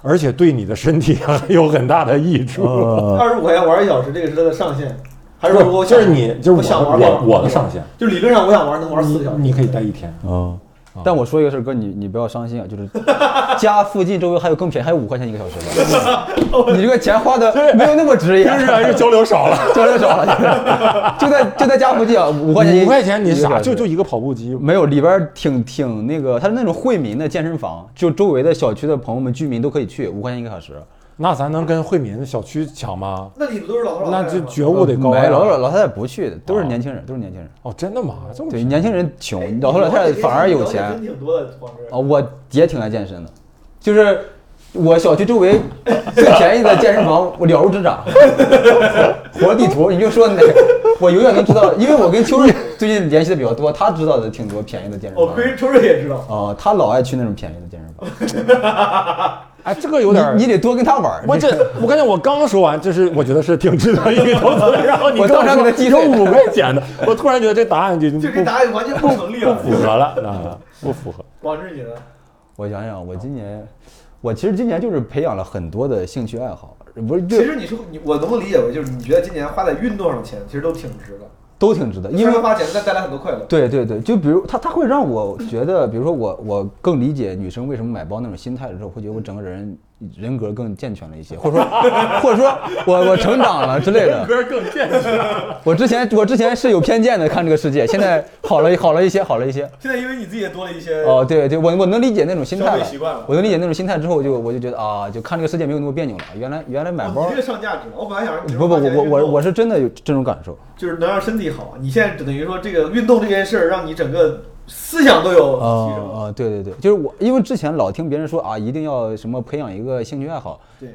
而且对你的身体还 [laughs] 有很大的益处。二十五块钱玩一小时，这个是它的上限，还是不说就是你就是我想玩我我的上限，就理论上我想玩能玩四个小时。你可以待一天。啊。但我说一个事儿，哥，你你不要伤心啊，[laughs] 就是家附近周围还有更便宜，还有五块钱一个小时的，[laughs] 你这个钱花的没有那么值也，就是还是交流少了，[laughs] 交流少了，就在就在家附近啊，五块钱一五块钱你傻一个小时就就一个跑步机，没有里边儿挺挺那个，它是那种惠民的健身房，就周围的小区的朋友们居民都可以去，五块钱一个小时。那咱能跟惠民小区抢吗？那里头都是老头老那太太吗就觉悟得高没呀。老老老太太不去的，都是年轻人，都是年轻人。哦，真的吗？这么对，年轻人穷，老头老太太反而有钱。真挺多的，我也挺爱健身的，就是我小区周围最便宜的健身房，我了如指掌。活地图，你就说哪个，我永远能知道，因为我跟秋瑞最近联系的比较多，他知道的挺多便宜的健身哦，房。亏秋瑞也知道。哦，他老爱去那种便宜的健身房。[laughs] 哎，这个有点儿你你得多跟他玩儿。我这，我感觉我刚说完，就是我觉得是挺值得一个投资的，然后你我当场给他击有退五块钱的，我突然觉得这答案就不就这答案完全不成立了。不符合了啊，不符合。广志你呢？我想想，我今年我其实今年就是培养了很多的兴趣爱好，不是就其实你是你，我能够理解为就是你觉得今年花在运动上的钱其实都挺值的，都挺值得，因为花钱再带来很多快乐。对对对，就比如他他会让我觉得，比如说我我更理解女生为什么买包那种心态的时候，会觉得我整个人人格更健全了一些，或者说 [laughs] 或者说我我成长了之类的。人格更健全。我之前我之前是有偏见的看这个世界，现在好了好了一些，好了一些。现在因为你自己也多了一些哦，对对，我我能理解那种心态消了费习惯了我能理解那种心态之后，就我就觉得啊，就看这个世界没有那么别扭了。原来原来买包哦你这个上价值了。我本来想让你不不，我我我我是是真的有这种感受。就是能让身体好。你现在等于说这个运动这件事儿，让你整个思想都有提升。啊啊，对对对，就是我，因为之前老听别人说啊，一定要什么培养一个兴趣爱好，对，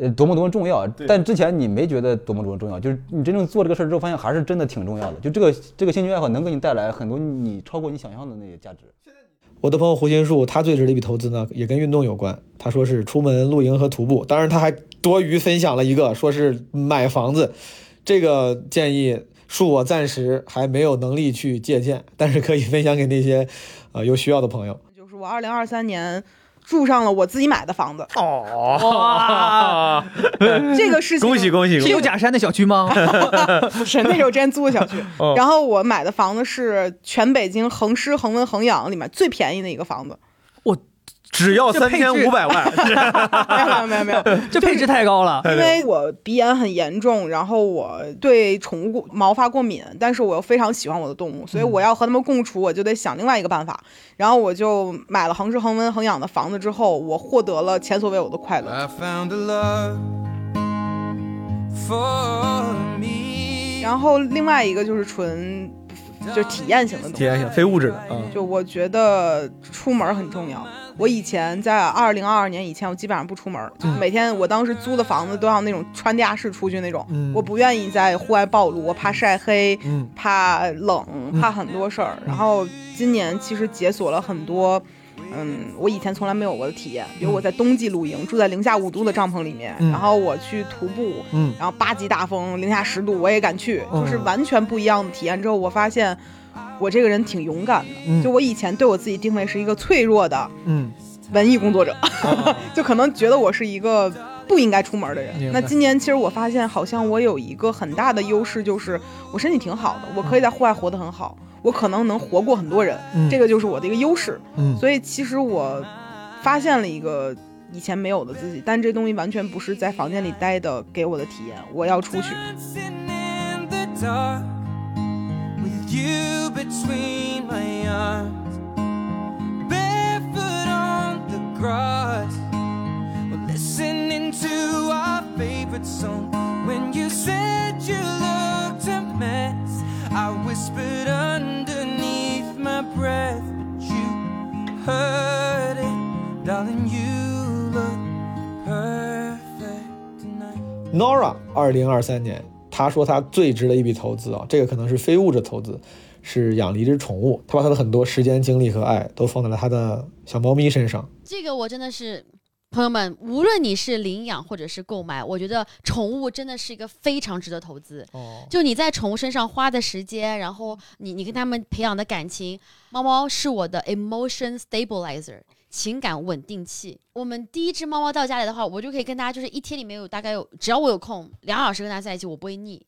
呃，多么多么重要。但之前你没觉得多么多么重要，就是你真正做这个事儿之后，发现还是真的挺重要的。就这个这个兴趣爱好能给你带来很多你超过你想象的那些价值。我的朋友胡金树，他最值的一笔投资呢，也跟运动有关。他说是出门露营和徒步，当然他还多余分享了一个，说是买房子。这个建议恕我暂时还没有能力去借鉴，但是可以分享给那些 [laughs] 呃有需要的朋友。就是我二零二三年住上了我自己买的房子。哇，[laughs] 这个事情恭喜恭喜！是有假山的小区吗？不 [laughs] 是，那是我之前租的小区哦。然后我买的房子是全北京恒湿、恒温、恒养里面最便宜的一个房子。只要三千五百万，[laughs] 没有没有没有没有，这配置太高了。因为我鼻炎很严重，然后我对宠物过毛发过敏，但是我又非常喜欢我的动物，所以我要和它们共处，我就得想另外一个办法。然后我就买了恒湿、恒温、恒养的房子之后，我获得了前所未有的快乐。I found a love for me. 然后另外一个就是纯就是体验型的东西，体验型非物质的嗯就我觉得出门很重要。我以前在二零二二年以前，我基本上不出门，就每天我当时租的房子都要那种穿地下室出去那种，嗯我不愿意在户外暴露，我怕晒黑，嗯怕冷，怕很多事儿。然后今年其实解锁了很多。嗯，我以前从来没有过的体验，比如我在冬季露营，住在零下五度的帐篷里面，嗯然后我去徒步，嗯然后八级大风，零下十度，我也敢去，嗯就是完全不一样的体验。之后我发现，我这个人挺勇敢的。嗯就我以前对我自己定位是一个脆弱的嗯，文艺工作者，就可能觉得我是一个不应该出门的人那今年其实我发现，好像我有一个很大的优势，就是我身体挺好的，我可以在户外活得很好，我可能能活过很多人，嗯这个就是我的一个优势。嗯所以其实我发现了一个。以前没有的自己，但这东西完全不是在房间里待的给我的体验，我要出去。Dancing in the dark with you between my arms, barefoot on the grass, listening to our favorite song. When you said you looked a mess, I whispered underneath my breath, but you heard it, darling. You look perfect tonight. Nora 二零二三年，他说他最值的一笔投资啊，这个可能是非物质投资，是养了一只宠物。他把他的很多时间、精力和爱都放在了他的小猫咪身上。这个我真的是，朋友们，无论你是领养或者是购买，我觉得宠物真的是一个非常值得投资。哦，就你在宠物身上花的时间，然后你你跟它们培养的感情，猫猫是我的 emotion stabilizer。情感稳定器。我们第一只猫猫到家里的话，我就可以跟它，就是一天里面有大概有，只要我有空，两小时跟它在一起，我不会腻，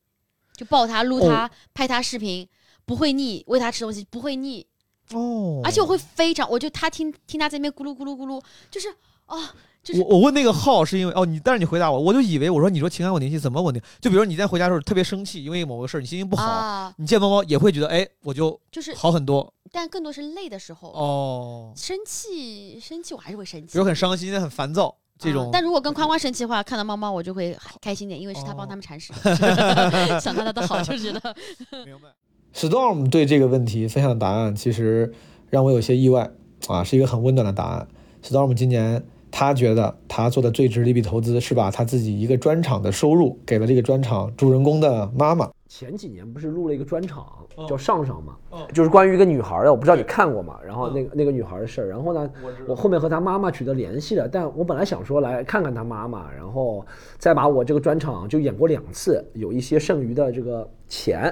就抱它、撸它、哦拍它视频，不会腻，喂它吃东西不会腻。哦而且我会非常，我就它听听它在那边咕噜咕噜咕噜，就是啊，就是我我问那个号是因为哦，你但是你回答我，我就以为我说你说情感稳定器怎么稳定？就比如你在回家的时候特别生气，因为某个事儿你心情不好，啊你见猫猫也会觉得哎，我就就是好很多但更多是累的时候。哦。生气，生气我还是会生气。比如很伤心、很烦躁这种，啊但如果跟宽宽生气的话，看到猫猫我就会开心点，因为是他帮他们铲屎，哦 [laughs] 想到他的好就觉得 [laughs] 明白。Storm 对这个问题分享的答案，其实让我有些意外啊，是一个很温暖的答案。Storm 今年他觉得他做的最值的一笔投资是把他自己一个专场的收入给了这个专场主人公的妈妈。前几年不是录了一个专场哦叫《上上》嘛，哦就是关于一个女孩的，我不知道你看过吗？然后那个那个女孩的事儿，然后呢，我后面和她妈妈取得联系了，但我本来想说来看看她妈妈，然后再把我这个专场就演过两次，有一些剩余的这个钱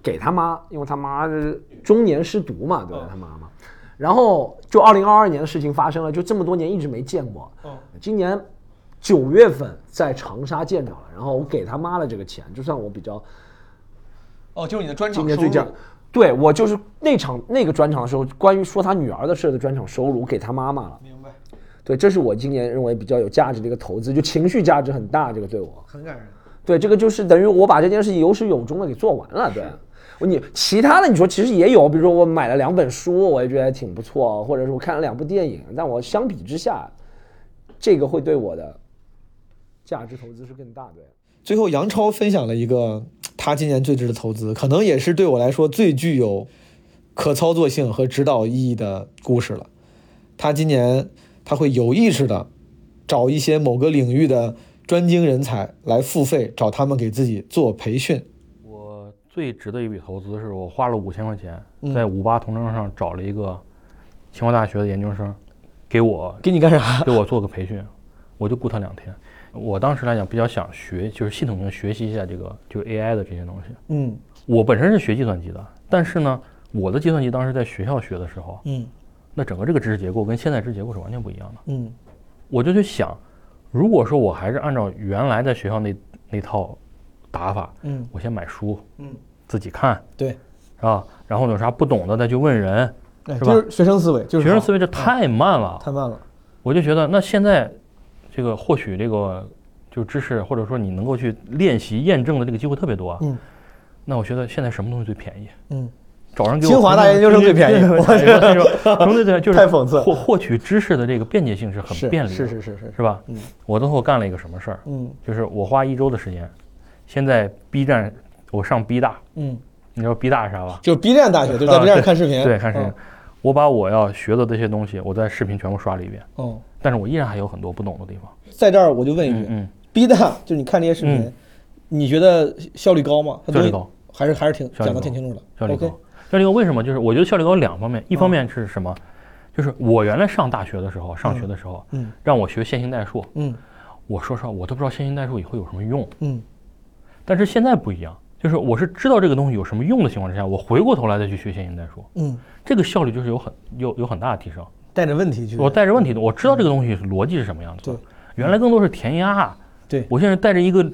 给她妈，因为她妈是中年失独嘛，对吧？她妈妈。然后就二零二二年的事情发生了，就这么多年一直没见过。哦今年九月份在长沙见着了，然后我给他妈了这个钱，就算我比较哦，就是你的专场今年最佳。对我就是那场那个专场的时候，关于说他女儿的事的专场收入，我给他妈妈了。明白，对，这是我今年认为比较有价值的一个投资，就情绪价值很大，这个对我。很感人。对，这个就是等于我把这件事情有始有终的给做完了。对，我你其他的你说其实也有，比如说我买了两本书，我也觉得挺不错，或者是我看了两部电影，但我相比之下，这个会对我的价值投资是更大的。最后，杨超分享了一个他今年最值的投资，可能也是对我来说最具有可操作性和指导意义的故事了。他今年他会有意识的找一些某个领域的专精人才来付费，找他们给自己做培训。我最值的一笔投资是我花了五千块钱嗯在五八同城上找了一个清华大学的研究生，给我给你干啥？给我做个培训，我就雇他两天。我当时来讲比较想学，就是系统性学习一下这个就是 AI 的这些东西。嗯我本身是学计算机的，但是呢，我的计算机当时在学校学的时候，嗯那整个这个知识结构跟现在知识结构是完全不一样的。嗯我就去想，如果说我还是按照原来在学校那那套打法，嗯。我先买书，嗯，自己看，对，是吧？然后有啥不懂的再去问人，哎，是吧？就是学生思维，就是学生思维这太慢了，太慢了。我就觉得那现在这个获取这个就知识，或者说你能够去练习验证的这个机会特别多啊。嗯。那我觉得现在什么东西最便宜？嗯，找人给我清华大学研究生最便宜。[laughs] 对对对就是 [laughs] 太讽刺获获取知识的这个便捷性是很便利的，是是是是是。吧？嗯。我最后干了一个什么事儿？嗯。就是我花一周的时间，先在 B 站，我上 B 大，嗯，你知道 B 大是啥吧？就是 B 站大学，就在 B 站看视频，啊对，看视频嗯。我把我要学的这些东西，我在视频全部刷了一遍，哦，但是我依然还有很多不懂的地方。在这儿我就问一句嗯，B 大就是你看这些视频嗯，你觉得效率高吗？效率高，还是还是挺讲的挺清楚的。效率高。效率高为什么？就是我觉得效率高两方面，一方面是什么？就是我原来上大学的时候，上学的时候，嗯让我学线性代数，嗯我说实话，我都不知道线性代数以后有什么用。嗯但是现在不一样，就是我是知道这个东西有什么用的情况之下，我回过头来再去学线性代数，嗯，这个效率就是有很有有很大的提升。带着问题去。我带着问题的，我知道这个东西逻辑是什么样子的。对，原来更多是填鸭。对我现在带着一个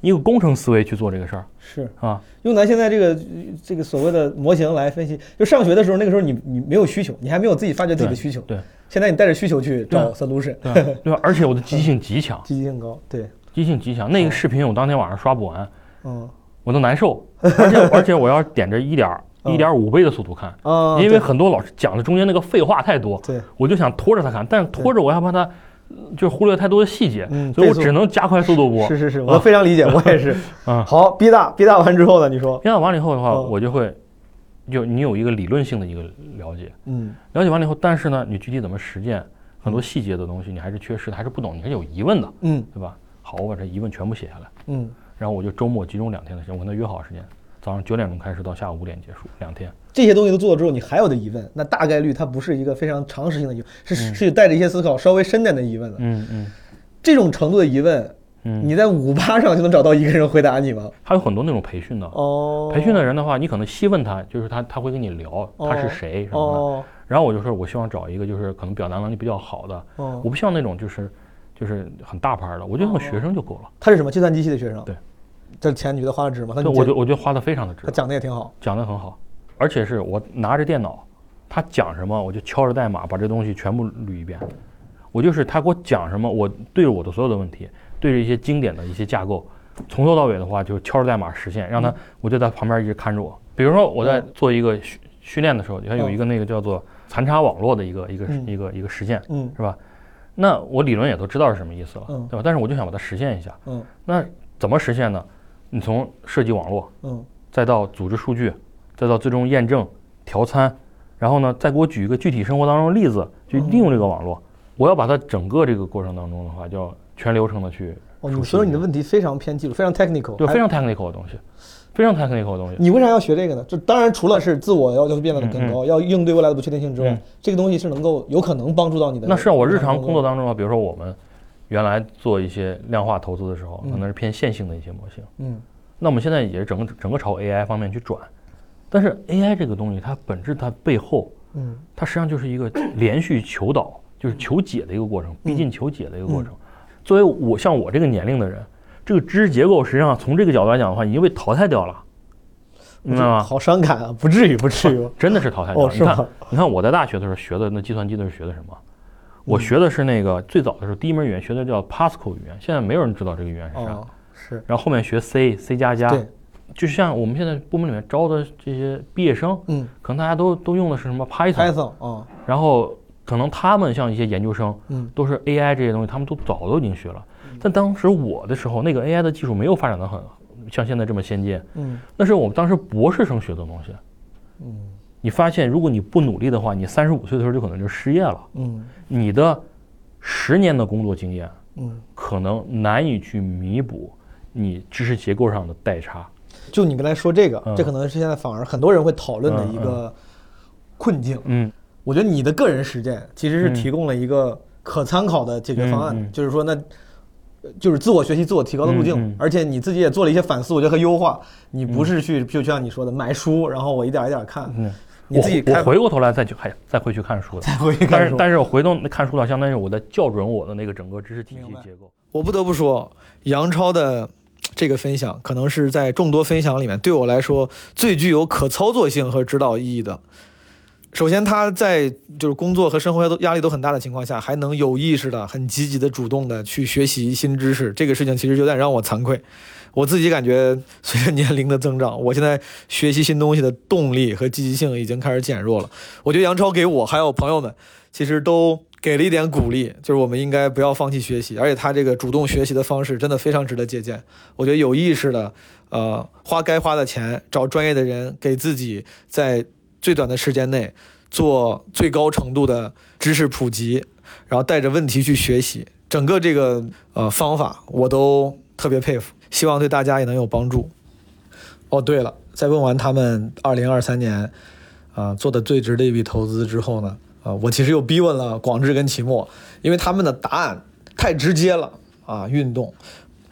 一个工程思维去做这个事儿是啊。用咱现在这个这个所谓的模型来分析，就上学的时候，那个时候你你没有需求，你还没有自己发掘自己的需求。对，现在你带着需求去找 solution，对？对吧？而且我的积极性极强，[laughs] 积极性高。对，积极性极强。那个视频我当天晚上刷不完，嗯。我都难受，而且 [laughs] 而且我要点着一点嗯。一点五倍的速度看，啊，因为很多老师讲的中间那个废话太多，对，我就想拖着他看，但是拖着我害怕他呃就忽略太多的细节，嗯所以我只能加快速度播。是 [laughs] 是是，我非常理解，我也是。[laughs] 啊，好，B 大 B 大完之后呢？你说，编导完了以后的话，嗯。我就会就你有一个理论性的一个了解，嗯。了解完了以后，但是呢，你具体怎么实践，很多细节的东西你还是缺失的，还是不懂，你还是有疑问的，嗯。对吧？好，我把这疑问全部写下来，嗯，然后我就周末集中两天的时间，我跟他约好时间，早上九点钟开始到下午五点结束，两天。这些东西都做了之后，你还有的疑问，那大概率它不是一个非常常识性的疑问，是是带着一些思考稍微深点的疑问的。嗯嗯。这种程度的疑问，嗯，你在五八上就能找到一个人回答你吗？还有很多那种培训的，哦，培训的人的话，你可能细问他，就是他他会跟你聊他是谁什么的。哦。然后我就说，我希望找一个就是可能表达能力比较好的，哦。我，不希望那种就是就是很大牌的，我觉得那种学生就够了。他是什么计算机系的学生？对，这钱你觉得花的值吗？他对，我觉得我觉得花的非常的值他，讲的也挺好。讲的很好，而且是我拿着电脑，他讲什么我就敲着代码把这东西全部捋一遍。我就是他给我讲什么，我对着我的所有的问题，对着一些经典的一些架构，从头到尾的话就敲着代码实现，让他我就在旁边一直看着我。比如说我在做一个训训练的时候，你看有一个那个叫做残差网络的一个一个嗯一个一个实现，嗯是吧？那我理论也都知道是什么意思了，嗯对吧？但是我就想把它实现一下。嗯那怎么实现呢？你从设计网络，嗯再到组织数据，再到最终验证、调参，然后呢，再给我举一个具体生活当中的例子，去利用这个网络。我要把它整个这个过程当中的话，就要全流程的去哦，你熟悉所以你的问题非常偏技术，非常 technical，还对非常 technical 的东西，非常 technical 的东西。你为啥要学这个呢？就当然除了是自我要求变得更高，要应对未来的不确定性之外，嗯这个东西是能够有可能帮助到你的。那是我日常工作当中啊，比如说我们原来做一些量化投资的时候，嗯可能是偏线性的一些模型。嗯那我们现在也是整个整个朝 AI 方面去转，但是 AI 这个东西它本质它背后嗯它实际上就是一个连续求导，就是求解的一个过程，逼近求解的一个过程。作为我像我这个年龄的人，这个知识结构实际上从这个角度来讲的话，已经被淘汰掉了，明白吗？好伤感啊，不至于，不至于。真的是淘汰掉了。你看你看我在大学的时候学的那计算机都是学的什么？我学的是那个最早的时候第一门语言学的叫 Pascal 语言，现在没有人知道这个语言是啥。哦，是，然后后面学 C、C 加加，对，就是像我们现在部门里面招的这些毕业生，嗯可能大家都都用的是什么 Python，，Python 啊，然后可能他们像一些研究生，嗯都是 AI 这些东西，他们都早都已经学了。但当时我的时候，那个 AI 的技术没有发展的很像现在这么先进，嗯那是我们当时博士生学的东西。嗯你发现，如果你不努力的话，你三十五岁的时候就可能就失业了。嗯你的十年的工作经验嗯，可能难以去弥补你知识结构上的代差。就你刚才说这个，嗯这可能是现在反而很多人会讨论的一个困境。嗯我觉得你的个人实践其实是嗯提供了一个可参考的解决方案，嗯嗯就是说那。呃就是自我学习、自我提高的路径，嗯嗯而且你自己也做了一些反思，我觉得和优化。你不是去，就像你说的，买书，然后我一点一点看，嗯，你自己开我我回过头来再去还再回去看书的，[laughs] 再回去看书但是但是我回头看书的，相当于我在校准我的那个整个知识体系结构。我不得不说，杨超的这个分享可能是在众多分享里面对我来说最具有可操作性和指导意义的。首先，他在就是工作和生活都压力都很大的情况下，还能有意识的、很积极的、主动的去学习新知识，这个事情其实有点让我惭愧。我自己感觉，随着年龄的增长，我现在学习新东西的动力和积极性已经开始减弱了。我觉得杨超给我还有朋友们，其实都给了一点鼓励，就是我们应该不要放弃学习，而且他这个主动学习的方式真的非常值得借鉴。我觉得有意识的，呃，花该花的钱，找专业的人，给自己在最短的时间内做最高程度的知识普及，然后带着问题去学习，整个这个呃方法我都特别佩服，希望对大家也能有帮助。哦，对了，在问完他们二零二三年啊、做的最值的一笔投资之后呢，啊、我其实又逼问了广志跟齐墨，因为他们的答案太直接了啊，运动，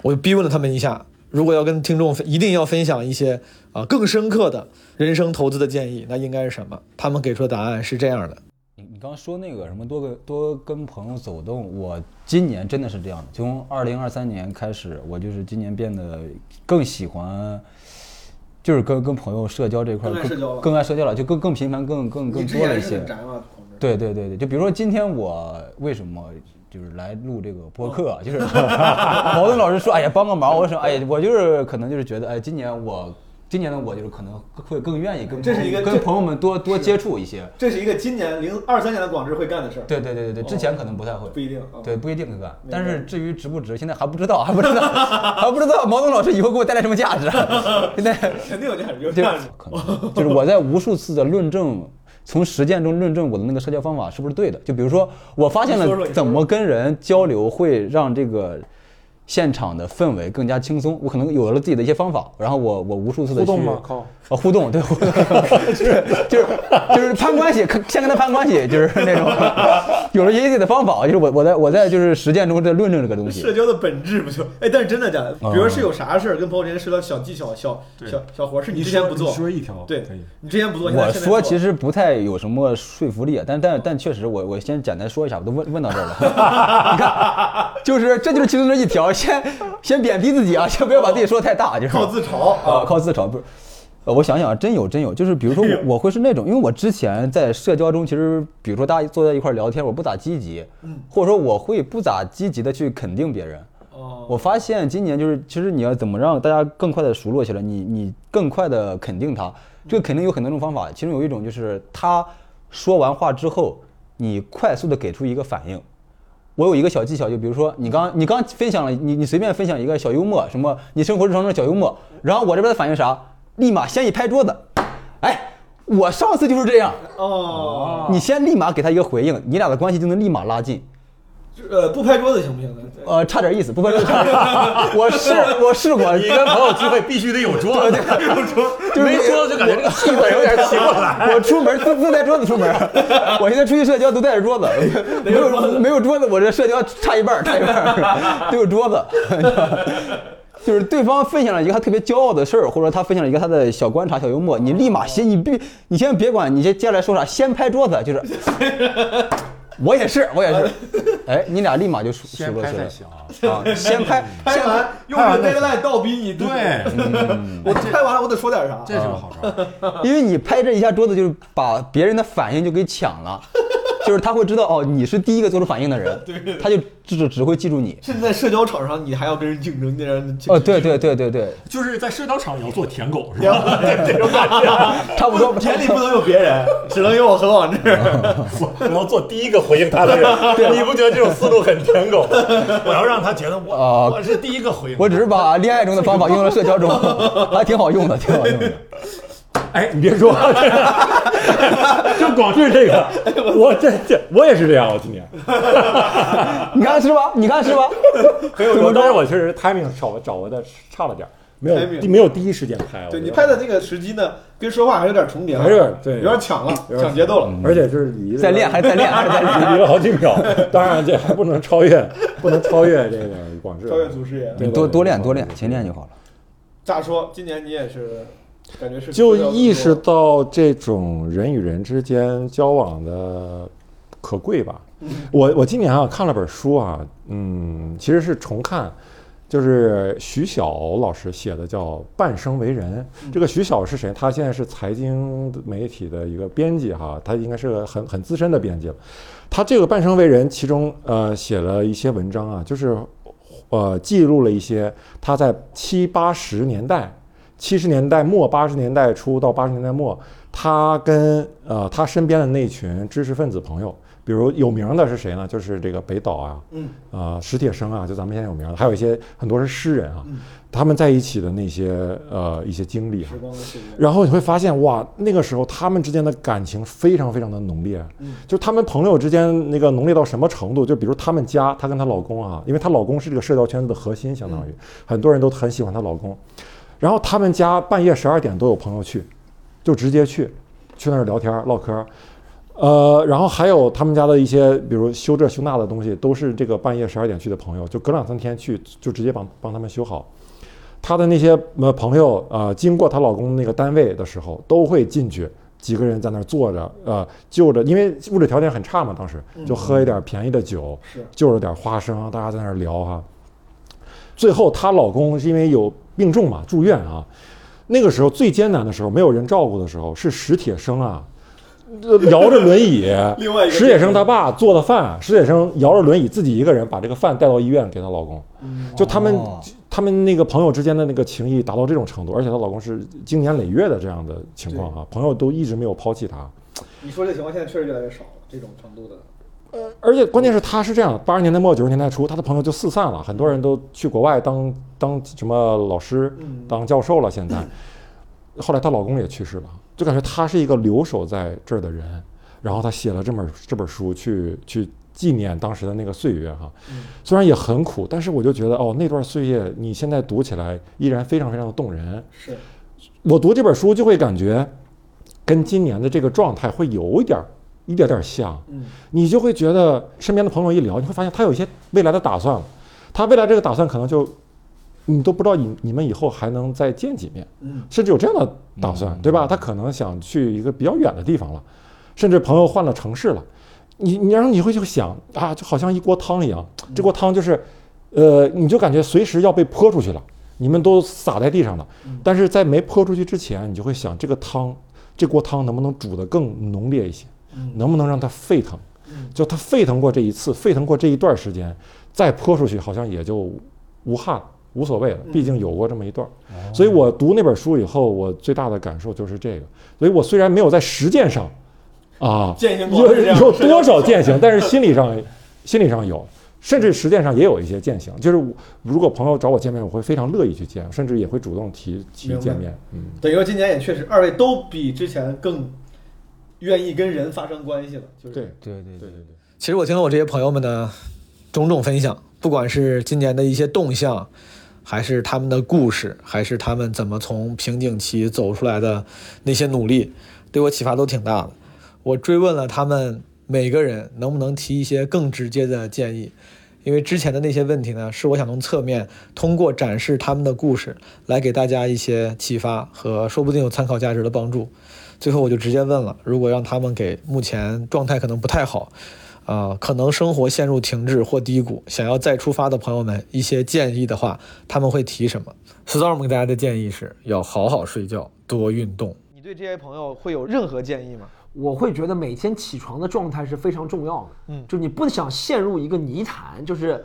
我就逼问了他们一下，如果要跟听众一定要分享一些啊更深刻的人生投资的建议，那应该是什么？他们给出的答案是这样的。你你刚刚说那个什么多个多跟朋友走动，我今年真的是这样的。从二零二三年开始，我就是今年变得更喜欢，就是跟跟朋友社交这块更爱社交了更更爱社交了，就更更频繁、更更更多了一些。对对对对，就比如说今天我为什么就是来录这个播客啊，就是 [laughs] 矛盾老师说，哎呀帮个忙，我说哎呀，我就是可能就是觉得，哎，今年我今年的我就是可能会更愿意跟这是一个跟朋友们多多接触一些。这是一个今年零二三年的广智会干的事儿。对对对对对，之前可能不太会，不一定啊对，不一定会干。但是至于值不值，现在还不知道，还不知道，还不知道毛东老师以后给我带来什么价值。[laughs] 现在肯定有价值，有价值。可能就是我在无数次的论证，从实践中论证我的那个社交方法是不是对的。就比如说，我发现了怎么跟人交流会让这个现场的氛围更加轻松，我可能有了自己的一些方法，然后我我无数次的互动吗？靠，啊，互动对，互动就是就是就是攀关系，看先跟他攀关系，就是那种 [laughs] 有了一些自己的方法，就是我我在我在就是实践中在论证这个东西。社交的本质不就？哎，但是真的假的？嗯比如是有啥事儿跟朋友之间社交小技巧、小小小活儿，是你之前不做你，说一条，对可以。你之前不做，我说其实不太有什么说服力，但但但确实我我先简单说一下，我都问问到这儿了。[laughs] 你看，就是这就是其中的一条，先先贬低自己啊，先不要把自己说太大，就是靠自嘲啊，靠自嘲不是。呃，我想想，真有真有，就是比如说我我会是那种，因为我之前在社交中，其实比如说大家坐在一块儿聊天，我不咋积极，嗯或者说我会不咋积极的去肯定别人。哦，我发现今年就是，其实你要怎么让大家更快的熟络起来，你你更快的肯定他，这个肯定有很多种方法，其中有一种就是他说完话之后，你快速的给出一个反应。我有一个小技巧，就比如说你刚你刚分享了，你你随便分享一个小幽默，什么你生活日常中的小幽默，然后我这边的反应啥，立马先一拍桌子，哎，我上次就是这样，哦，你先立马给他一个回应，你俩的关系就能立马拉近。呃，不拍桌子行不行呢？呃，差点意思，不拍桌子差点意思。[laughs] 我试我试过，你跟朋友聚会必须得有桌子，[laughs] 就是没桌子就感觉这个气氛有点起不来。我出门自自带桌子出门，我现在出去社交都带着桌子，[laughs] 没有没有桌子，我这社交差一半儿差一半儿，都有桌子。就是对方分享了一个他特别骄傲的事儿，或者他分享了一个他的小观察、小幽默，你立马先，你必，你先别管你接接下来说啥，先拍桌子，就是，我也是，我也是，[laughs] 哎，你俩立马就熟熟先络起来拍啊。啊，[laughs] 先拍，拍完用拍完这个 deadline 倒逼你，对，[laughs] 我拍完了我得说点啥。这是个好招儿。因为你拍这一下桌子，就是把别人的反应就给抢了，就是他会知道哦，你是第一个做出反应的人，[laughs] 对他就只只会记住你。甚至在社交场上，你还要跟人竞争，那样哦，对对对对对，就是在社交场也要做舔狗是吧？这种感觉，[laughs] 差不多。田里不能有别人，[laughs] 只能有我和王志。我我要做第一个回应他的人，你不觉得这种思路很舔狗？我要让他觉得我啊我是第一个回应。我只是把恋爱中的方法用到了社交中，还挺好用的，挺好用的。哎，你别说，[laughs] 就广志这个，我这这我也是这样，我今年。[laughs] 你看是吧？你看是吧？很有用，但是我确实 timing 找掌握的差了点儿，没有没有第一时间拍。对你拍的那个时机呢，跟说话还有点重叠了，还是有点对有点抢了，抢节奏了。而且就是离了在练还在练还是在练 [laughs] 离了好几秒。当然这还不能超越，不能超越这个广志，超越祖师爷。对你多多练多练，勤练就好了。咋说？今年你也是，感觉是就意识到这种人与人之间交往的可贵吧。我我今年啊看了本书啊，嗯，其实是重看，就是徐晓老师写的，叫《半生为人》。这个徐晓是谁？他现在是财经媒体的一个编辑哈，他应该是个很很资深的编辑了。他这个《半生为人》其中呃写了一些文章啊，就是呃记录了一些他在七八十年代。七十年代末、八十年代初到八十年代末，他跟呃他身边的那群知识分子朋友，比如有名的是谁呢？就是这个北岛啊，嗯，啊、史铁生啊，就咱们现在有名的，还有一些很多是诗人啊，嗯他们在一起的那些呃一些经历啊。然后你会发现，哇，那个时候他们之间的感情非常非常的浓烈，嗯就他们朋友之间那个浓烈到什么程度？就比如他们家，她跟她老公啊，因为她老公是这个社交圈子的核心，相当于、很多人都很喜欢她老公。然后他们家半夜十二点都有朋友去，就直接去，去那儿聊天唠嗑。呃，然后还有他们家的一些，比如修这修那的东西，都是这个半夜十二点去的朋友，就隔两三天去，就直接帮帮他们修好。她的那些呃朋友啊、呃经过她老公那个单位的时候，都会进去，几个人在那儿坐着，呃，就着，因为物质条件很差嘛，当时就喝一点便宜的酒，是就着点花生，大家在那儿聊哈。最后她老公是因为有病重嘛，住院啊。那个时候最艰难的时候，没有人照顾的时候，是史铁生啊，呃摇着轮椅 [laughs] 另外一，个史铁生他爸做的饭，史铁生摇着轮椅自己一个人把这个饭带到医院给她老公。就他们、哦他们那个朋友之间的那个情谊达到这种程度，而且她老公是经年累月的这样的情况啊，朋友都一直没有抛弃她。你说这情况现在确实越来越少了，这种程度的。而且关键是他是这样，八十年代末九十年代初，他的朋友就四散了，很多人都去国外当当什么老师嗯、当教授了。现在，后来她老公也去世了，就感觉她是一个留守在这儿的人。然后她写了这本这本书去去纪念当时的那个岁月哈，虽然也很苦，但是我就觉得哦，那段岁月你现在读起来依然非常非常的动人。是，我读这本书就会感觉跟今年的这个状态会有一点儿一点点儿像。嗯，你就会觉得身边的朋友一聊，你会发现他有一些未来的打算了。他未来这个打算可能就你都不知道你你们以后还能再见几面，嗯，甚至有这样的打算，对吧？他可能想去一个比较远的地方了，甚至朋友换了城市了。你你然后你会就想啊，就好像一锅汤一样，这锅汤就是，呃，你就感觉随时要被泼出去了，你们都洒在地上了。但是在没泼出去之前，你就会想这个汤，这锅汤能不能煮得更浓烈一些？能不能让它沸腾？就它沸腾过这一次，沸腾过这一段时间，再泼出去好像也就无憾无所谓了，毕竟有过这么一段。所以我读那本书以后，我最大的感受就是这个。所以我虽然没有在实践上啊践行过有有多少践行，但是心理上心理上有。甚至实践上也有一些践行，就是我如果朋友找我见面，我会非常乐意去见，甚至也会主动提提见面。嗯，等于说今年也确实，二位都比之前更愿意跟人发生关系了，就是对对对对对对。其实我听了我这些朋友们的种种分享，不管是今年的一些动向，还是他们的故事，还是他们怎么从瓶颈期走出来的那些努力，对我启发都挺大的。我追问了他们每个人能不能提一些更直接的建议，因为之前的那些问题呢，是我想从侧面通过展示他们的故事，来给大家一些启发和说不定有参考价值的帮助。最后我就直接问了，如果让他们给目前状态可能不太好，啊、可能生活陷入停滞或低谷，想要再出发的朋友们一些建议的话，他们会提什么？Storm 给大家的建议是要好好睡觉，多运动。你对这些朋友会有任何建议吗？我会觉得每天起床的状态是非常重要的。嗯就你不想陷入一个泥潭，就是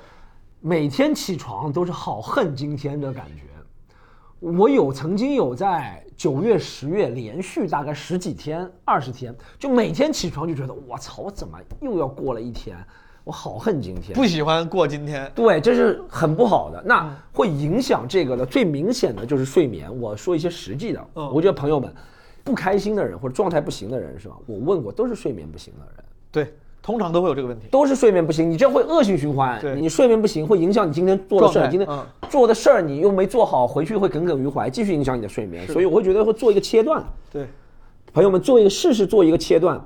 每天起床都是好恨今天的感觉。我有曾经有在九月、十月连续大概十几天、二十天，就每天起床就觉得我操，我怎么又要过了一天？我好恨今天。不喜欢过今天，对，这是很不好的。那会影响这个的最明显的就是睡眠。我说一些实际的，嗯我觉得朋友们不开心的人或者状态不行的人是吧？我问过，都是睡眠不行的人。对，通常都会有这个问题。都是睡眠不行，你这会恶性循环。对你睡眠不行会影响你今天做的事儿，今天嗯做的事儿你又没做好，回去会耿耿于怀，继续影响你的睡眠。所以我会觉得会做一个切断。对，朋友们做一个试试做一个切断，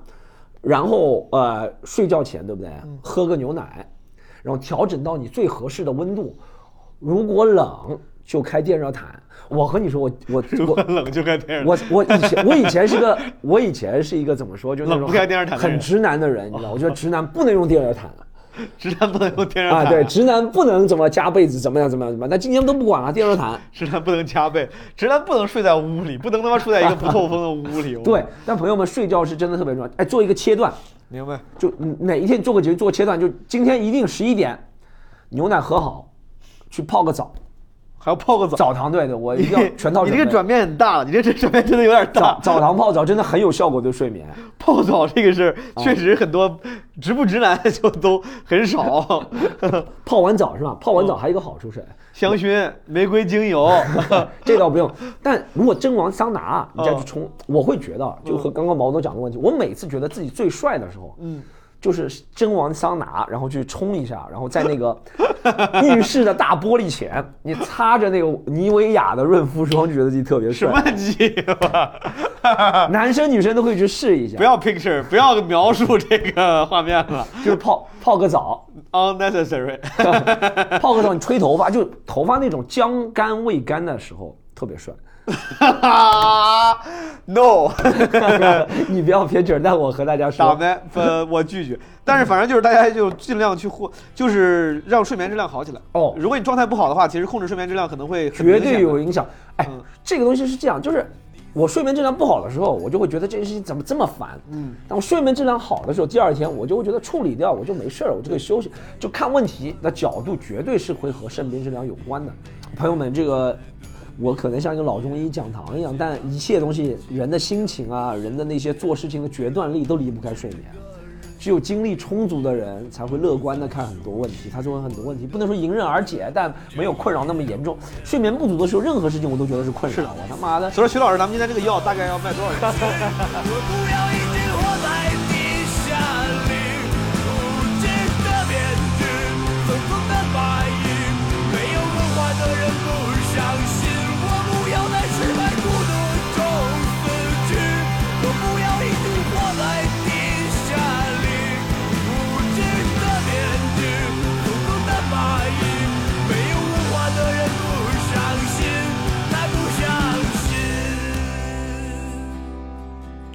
然后呃睡觉前对不对？嗯喝个牛奶，然后调整到你最合适的温度。如果冷就开电热毯。我和你说，我我 [laughs] 我冷就开电视。我我以前我以前是个 [laughs] 我以前是一个怎么说，就那种很直男的人，你知道？我觉得直男不能用电热毯。[laughs] 直男不能用电热毯啊，对，直男不能怎么加被子，怎么样怎么样怎么样。但今天都不管了，电热毯。直男不能加被，直男不能睡在屋里，不能他妈睡在一个不透风的屋里。对，但朋友们睡觉是真的特别重要。哎，做一个切断，明白？就嗯哪一天做个节做切断，就今天一定十一点，牛奶喝好，去泡个澡，还要泡个澡。澡堂对的，我一定要全套。[laughs] 你这个转变很大了，你这这转变真的有点大澡。[laughs] 澡堂泡澡真的很有效果对睡眠。泡澡这个事儿，啊确实很多直不直男 [laughs] 就都很少。泡完澡是吧？泡完澡还有一个好处是，香薰、玫瑰精油，这倒不用。但如果蒸完桑拿，你再嗯去冲，我会觉得，就和刚刚毛总讲的问题，我每次觉得自己最帅的时候，嗯，就是蒸完桑拿，然后去冲一下，然后在那个浴室的大玻璃前，你擦着那个妮维雅的润肤霜，就觉得自己特别帅什帅。么鸡巴？[laughs] 男生女生都可以去试一下，不要 picture，不要描述这个画面了就是泡泡个澡，，unnecessary。[laughs] 泡个澡，你吹头发，就头发那种将干未干的时候特别帅。[laughs] no，[laughs] 你不要偏执，但我和大家说，打没？呃，我拒绝。但是反正就是大家就尽量去获，就是让睡眠质量好起来。哦如果你状态不好的话，其实控制睡眠质量可能会绝对有影响。哎嗯，这个东西是这样，就是我睡眠质量不好的时候，我就会觉得这件事情怎么这么烦。嗯，但我睡眠质量好的时候，第二天我就会觉得处理掉，我就没事儿，我就可以休息。就看问题的角度，绝对是会和睡眠质量有关的。朋友们，这个我可能像一个老中医讲堂一样，但一切东西，人的心情啊，人的那些做事情的决断力都离不开睡眠。只有精力充足的人才会乐观的看很多问题，他做很多问题不能说迎刃而解，但没有困扰那么严重。睡眠不足的时候，任何事情我都觉得是困扰。我 [laughs] 他妈的，所以说，徐老师，咱们今天这个药大概要卖多少钱？我不要一直活在地下里，无知的面具，疯狂的反应，没有文化的人不相信。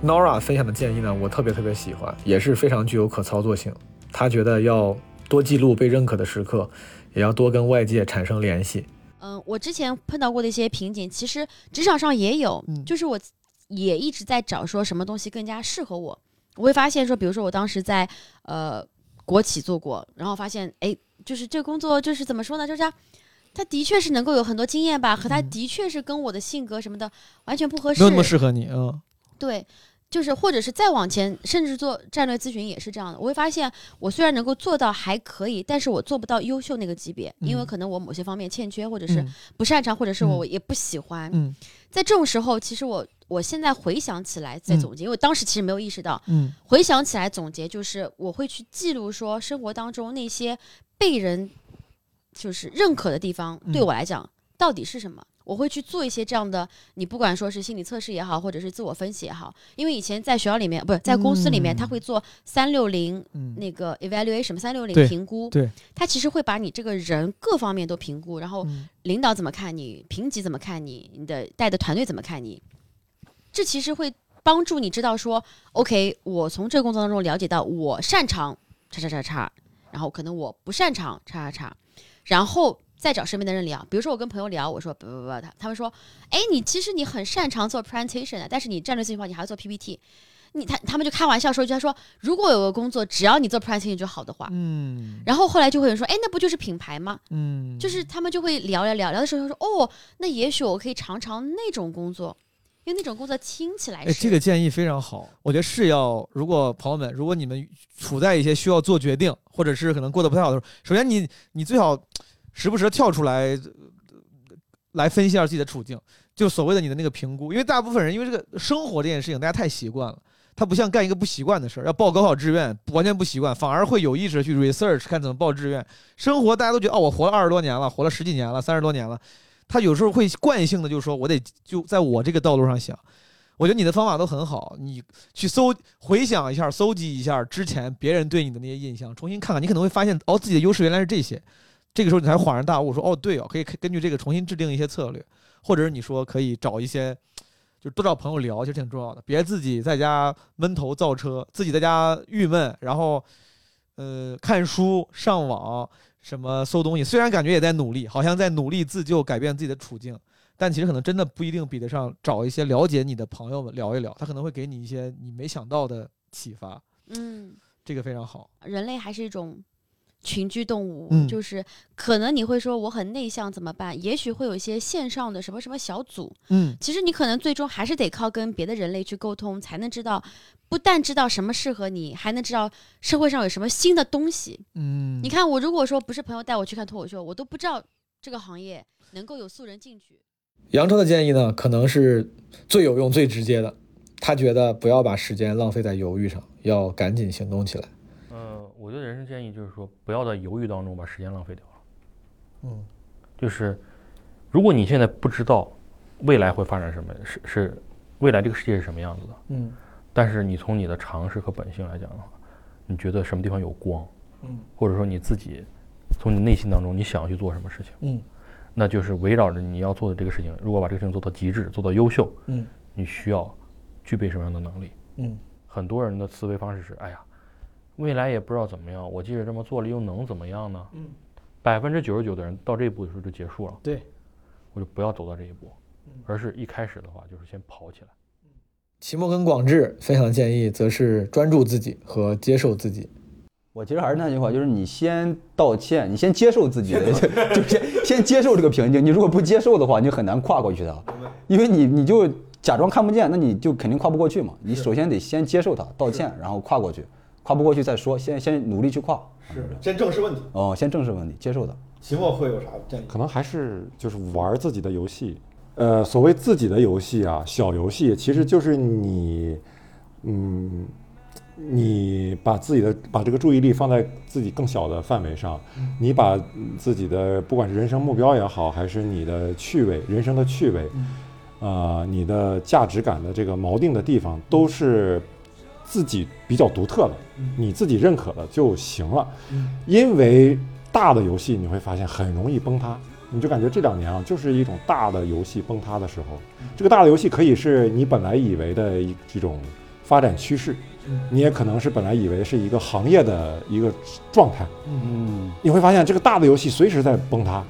Nora 分享的建议呢，我特别特别喜欢，也是非常具有可操作性。他觉得要多记录被认可的时刻，也要多跟外界产生联系。嗯，我之前碰到过的一些瓶颈，其实职场上也有，嗯就是我也一直在找说什么东西更加适合我。我会发现说，比如说我当时在呃国企做过，然后发现哎，就是这个工作就是怎么说呢，就是它它的确是能够有很多经验吧，和他的确是跟我的性格什么的完全不合适。没有那么适合你，嗯，对，就是或者是再往前，甚至做战略咨询也是这样的。我会发现，我虽然能够做到还可以，但是我做不到优秀那个级别，因为嗯可能我某些方面欠缺，或者是嗯不擅长，或者是我也不喜欢。嗯在这种时候，其实我我现在回想起来，在嗯。总结，因为当时其实没有意识到，嗯。回想起来总结就是我会去记录说生活当中那些被人就是认可的地方，对嗯。我来讲到底是什么。我会去做一些这样的，你不管说是心理测试也好，或者是自我分析也好，因为以前在学校里面，不是在公司里面，他会做三六零嗯。那个 evaluation 三六零评估，对，他其实会把你这个人各方面都评估，然后嗯。领导怎么看你，评级怎么看你，你的带的团队怎么看你，这其实会帮助你知道说，OK，我从这个工作当中了解到我擅长叉叉叉叉，然后可能我不擅长叉叉叉，然后再找身边的人聊。比如说我跟朋友聊，我说不不不，他他们说，哎，你其实你很擅长做 presentation 的，但是你战略性化你还要做 PPT。你他他们就开玩笑说一句，他说如果有个工作只要你做 presentation 就好的话，嗯然后后来就会有人说，哎，那不就是品牌吗？嗯，就是他们就会聊聊聊聊的时候说，哦，那也许我可以尝尝那种工作，因为那种工作听起来这个建议非常好，我觉得是要，如果朋友们，如果你们处在一些需要做决定，或者是可能过得不太好的时候，首先你你最好时不时地跳出来，呃来分析一下自己的处境，就所谓的你的那个评估，因为大部分人因为这个生活这件事情大家太习惯了。他不像干一个不习惯的事儿，要报高考志愿，完全不习惯，反而会有意识的去 research 看怎么报志愿。生活大家都觉得哦，我活了二十多年了，活了十几年了，三十多年了，他有时候会惯性的就说，我得就在我这个道路上想。我觉得你的方法都很好，你去搜回想一下，搜集一下之前别人对你的那些印象，重新看看，你可能会发现哦，自己的优势原来是这些。这个时候你才恍然大悟，说哦，对哦，可以根据这个重新制定一些策略，或者是你说可以找一些，就多找朋友聊，其实挺重要的，别自己在家闷头造车，自己在家郁闷，然后呃看书、上网、什么搜东西，虽然感觉也在努力，好像在努力自救、改变自己的处境。但其实可能真的不一定比得上找一些了解你的朋友们聊一聊，他可能会给你一些你没想到的启发，嗯，这个非常好。人类还是一种群居动物，嗯就是可能你会说我很内向怎么办？也许会有一些线上的什么什么小组，嗯其实你可能最终还是得靠跟别的人类去沟通，才能知道，不但知道什么适合你，还能知道社会上有什么新的东西。嗯你看我如果说不是朋友带我去看脱口秀，我都不知道这个行业能够有素人进去。杨超的建议呢，可能是最有用、最直接的。他觉得不要把时间浪费在犹豫上，要赶紧行动起来。呃，我觉得人生建议就是说，不要在犹豫当中把时间浪费掉了。嗯，就是如果你现在不知道未来会发展什么，是是未来这个世界是什么样子的，嗯但是你从你的常识和本性来讲的话，你觉得什么地方有光，嗯。或者说你自己从你内心当中你想要去做什么事情，嗯。那就是围绕着你要做的这个事情，如果把这个事情做到极致，做到优秀，嗯。你需要具备什么样的能力？嗯。很多人的思维方式是：哎呀，未来也不知道怎么样，我即使这么做了，又能怎么样呢？嗯，百分之九十九的人到这一步的时候就结束了。对，我就不要走到这一步，而是一开始的话就是先跑起来。齐墨跟广志分享的建议则是专注自己和接受自己。我其实还是那句话，就是你先道歉，你先接受自己的，[laughs] 就就先先接受这个瓶颈。你如果不接受的话，你就很难跨过去它，因为你你就假装看不见，那你就肯定跨不过去嘛。你首先得先接受它，道歉，然后跨过去，跨不过去再说，先先努力去跨。是，先正视问题。哦，先正视问题，接受它。齐墨会有啥建议？可能还是就是玩自己的游戏。呃，所谓自己的游戏啊，小游戏其实就是你，嗯，你把自己的把这个注意力放在自己更小的范围上，你把自己的不管是人生目标也好，还是你的趣味、人生的趣味，啊、你的价值感的这个锚定的地方，都是自己比较独特的，你自己认可的就行了。因为大的游戏你会发现很容易崩塌，你就感觉这两年啊，就是一种大的游戏崩塌的时候。这个大的游戏可以是你本来以为的一这种发展趋势，你也可能是本来以为是一个行业的一个状态。嗯，你会发现这个大的游戏随时在崩塌。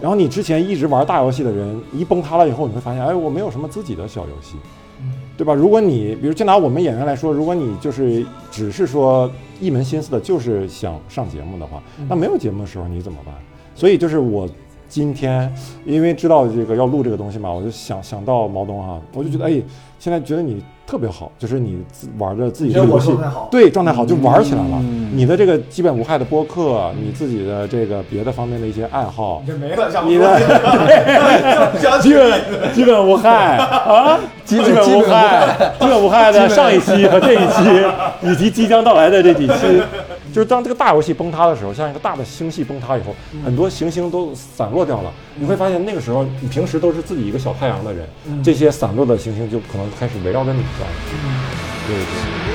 然后你之前一直玩大游戏的人，一崩塌了以后，你会发现，哎，我没有什么自己的小游戏，对吧？如果你比如就拿我们演员来说，如果你就是只是说一门心思的就是想上节目的话，那没有节目的时候你怎么办？所以就是我今天因为知道这个要录这个东西嘛，我就想想到毛东哈，我就觉得哎，现在觉得你特别好，就是你自玩着自己的游戏状态好，对状态好就玩起来了。嗯。你的这个基本无害的播客，你自己的这个别的方面的一些爱好，这没了，你的 [laughs] 基本基本无害啊，基本无害，基本无害的上一期和这一期，以及即将到来的这几期，就是当这个大游戏崩塌的时候，像一个大的星系崩塌以后，很多行星都散落掉了。你会发现那个时候，你平时都是自己一个小太阳的人，这些散落的行星就可能开始围绕着你转。对对。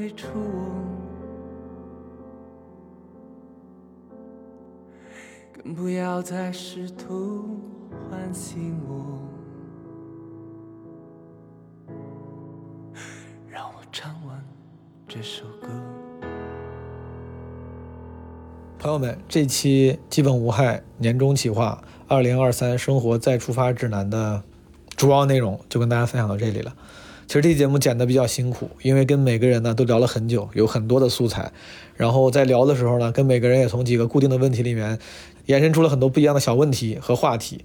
再催促我，更不要再试图唤醒我，让我唱完这首歌。朋友们，这期基本无害年终企划二零二三生活再出发指南的主要内容就跟大家分享到这里了。其实这期节目剪得比较辛苦，因为跟每个人呢都聊了很久，有很多的素材。然后在聊的时候呢，跟每个人也从几个固定的问题里面延伸出了很多不一样的小问题和话题。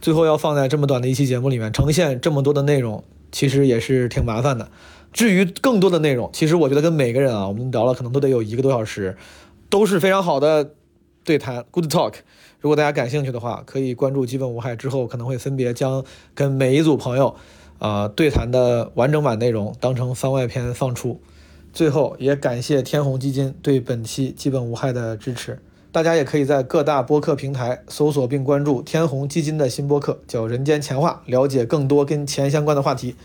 最后要放在这么短的一期节目里面呈现这么多的内容，其实也是挺麻烦的。至于更多的内容，其实我觉得跟每个人啊，我们聊了可能都得有一个多小时。都是非常好的对谈，good talk。如果大家感兴趣的话，可以关注基本无害，之后可能会分别将跟每一组朋友，啊、对谈的完整版内容当成番外篇放出。最后也感谢天弘基金对本期基本无害的支持。大家也可以在各大播客平台搜索并关注天弘基金的新播客，叫《人间钱话》，了解更多跟钱相关的话题。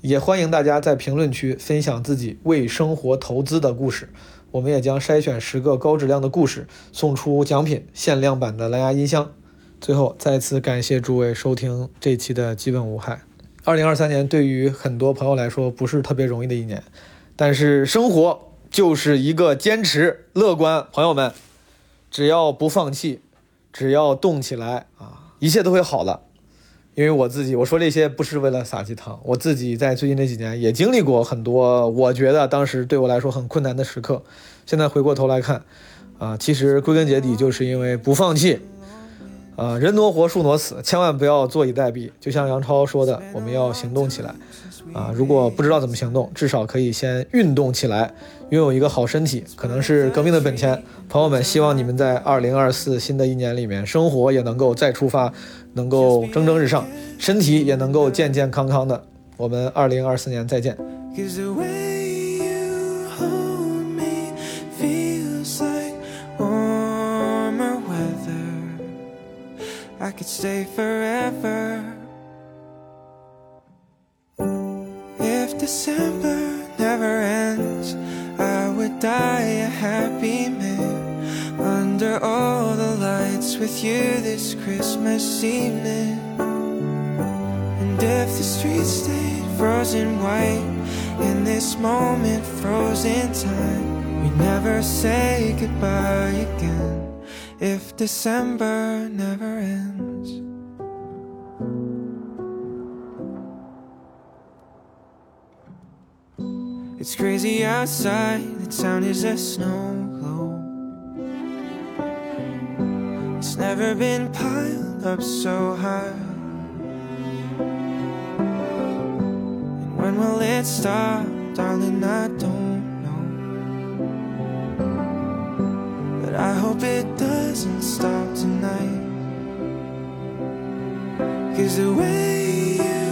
也欢迎大家在评论区分享自己为生活投资的故事。我们也将筛选十个高质量的故事，送出奖品限量版的蓝牙音箱。最后，再次感谢诸位收听这期的基本无害。二零二三年对于很多朋友来说不是特别容易的一年，但是生活就是一个坚持、乐观。朋友们，只要不放弃，只要动起来啊，一切都会好的。因为我自己，我说这些不是为了撒鸡汤，我自己在最近这几年也经历过很多，我觉得当时对我来说很困难的时刻。现在回过头来看，啊，其实归根结底就是因为不放弃。啊，人挪活，树挪死，千万不要坐以待毙。就像杨超说的，我们要行动起来。啊，如果不知道怎么行动，至少可以先运动起来。拥有一个好身体，可能是革命的本钱。朋友们，希望你们在二零二四新的一年里面，生活也能够再出发，能够蒸蒸日上，身体也能够健健康康的。我们二零二四年再见。I could stay forever. If December never ends, I would die a happy man under all the lights with you this Christmas evening. And if the streets stayed frozen white in this moment, frozen time, we never say goodbye again. If December never ends. It's crazy outside, the town is a snow globe. It's never been piled up so high. And when will it stop, darling? I don't But I hope it doesn't stop tonight. Cause the way you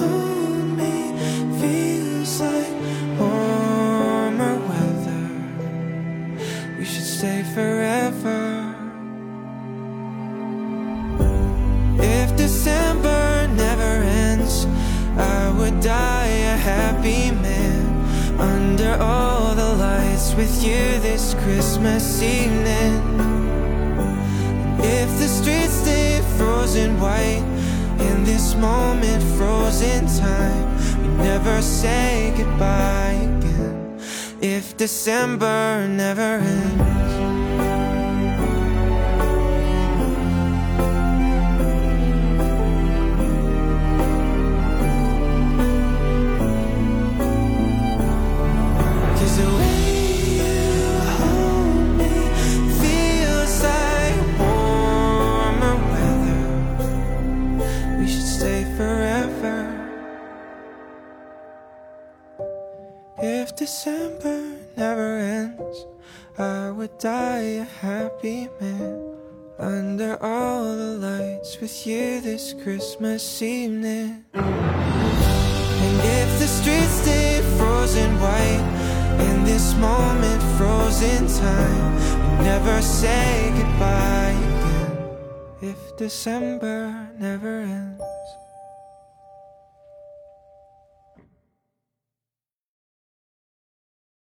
hold me feels like warmer weather. We should stay forever. If December never ends, I would die a happy man under all with you this Christmas evening. If the streets stay frozen white in this moment, frozen time, we never say goodbye again. If December never ends. Happy man. Under all the lights with you this Christmas evening. And if the streets stay frozen white in this moment, frozen time, we never say goodbye again. If December never ends.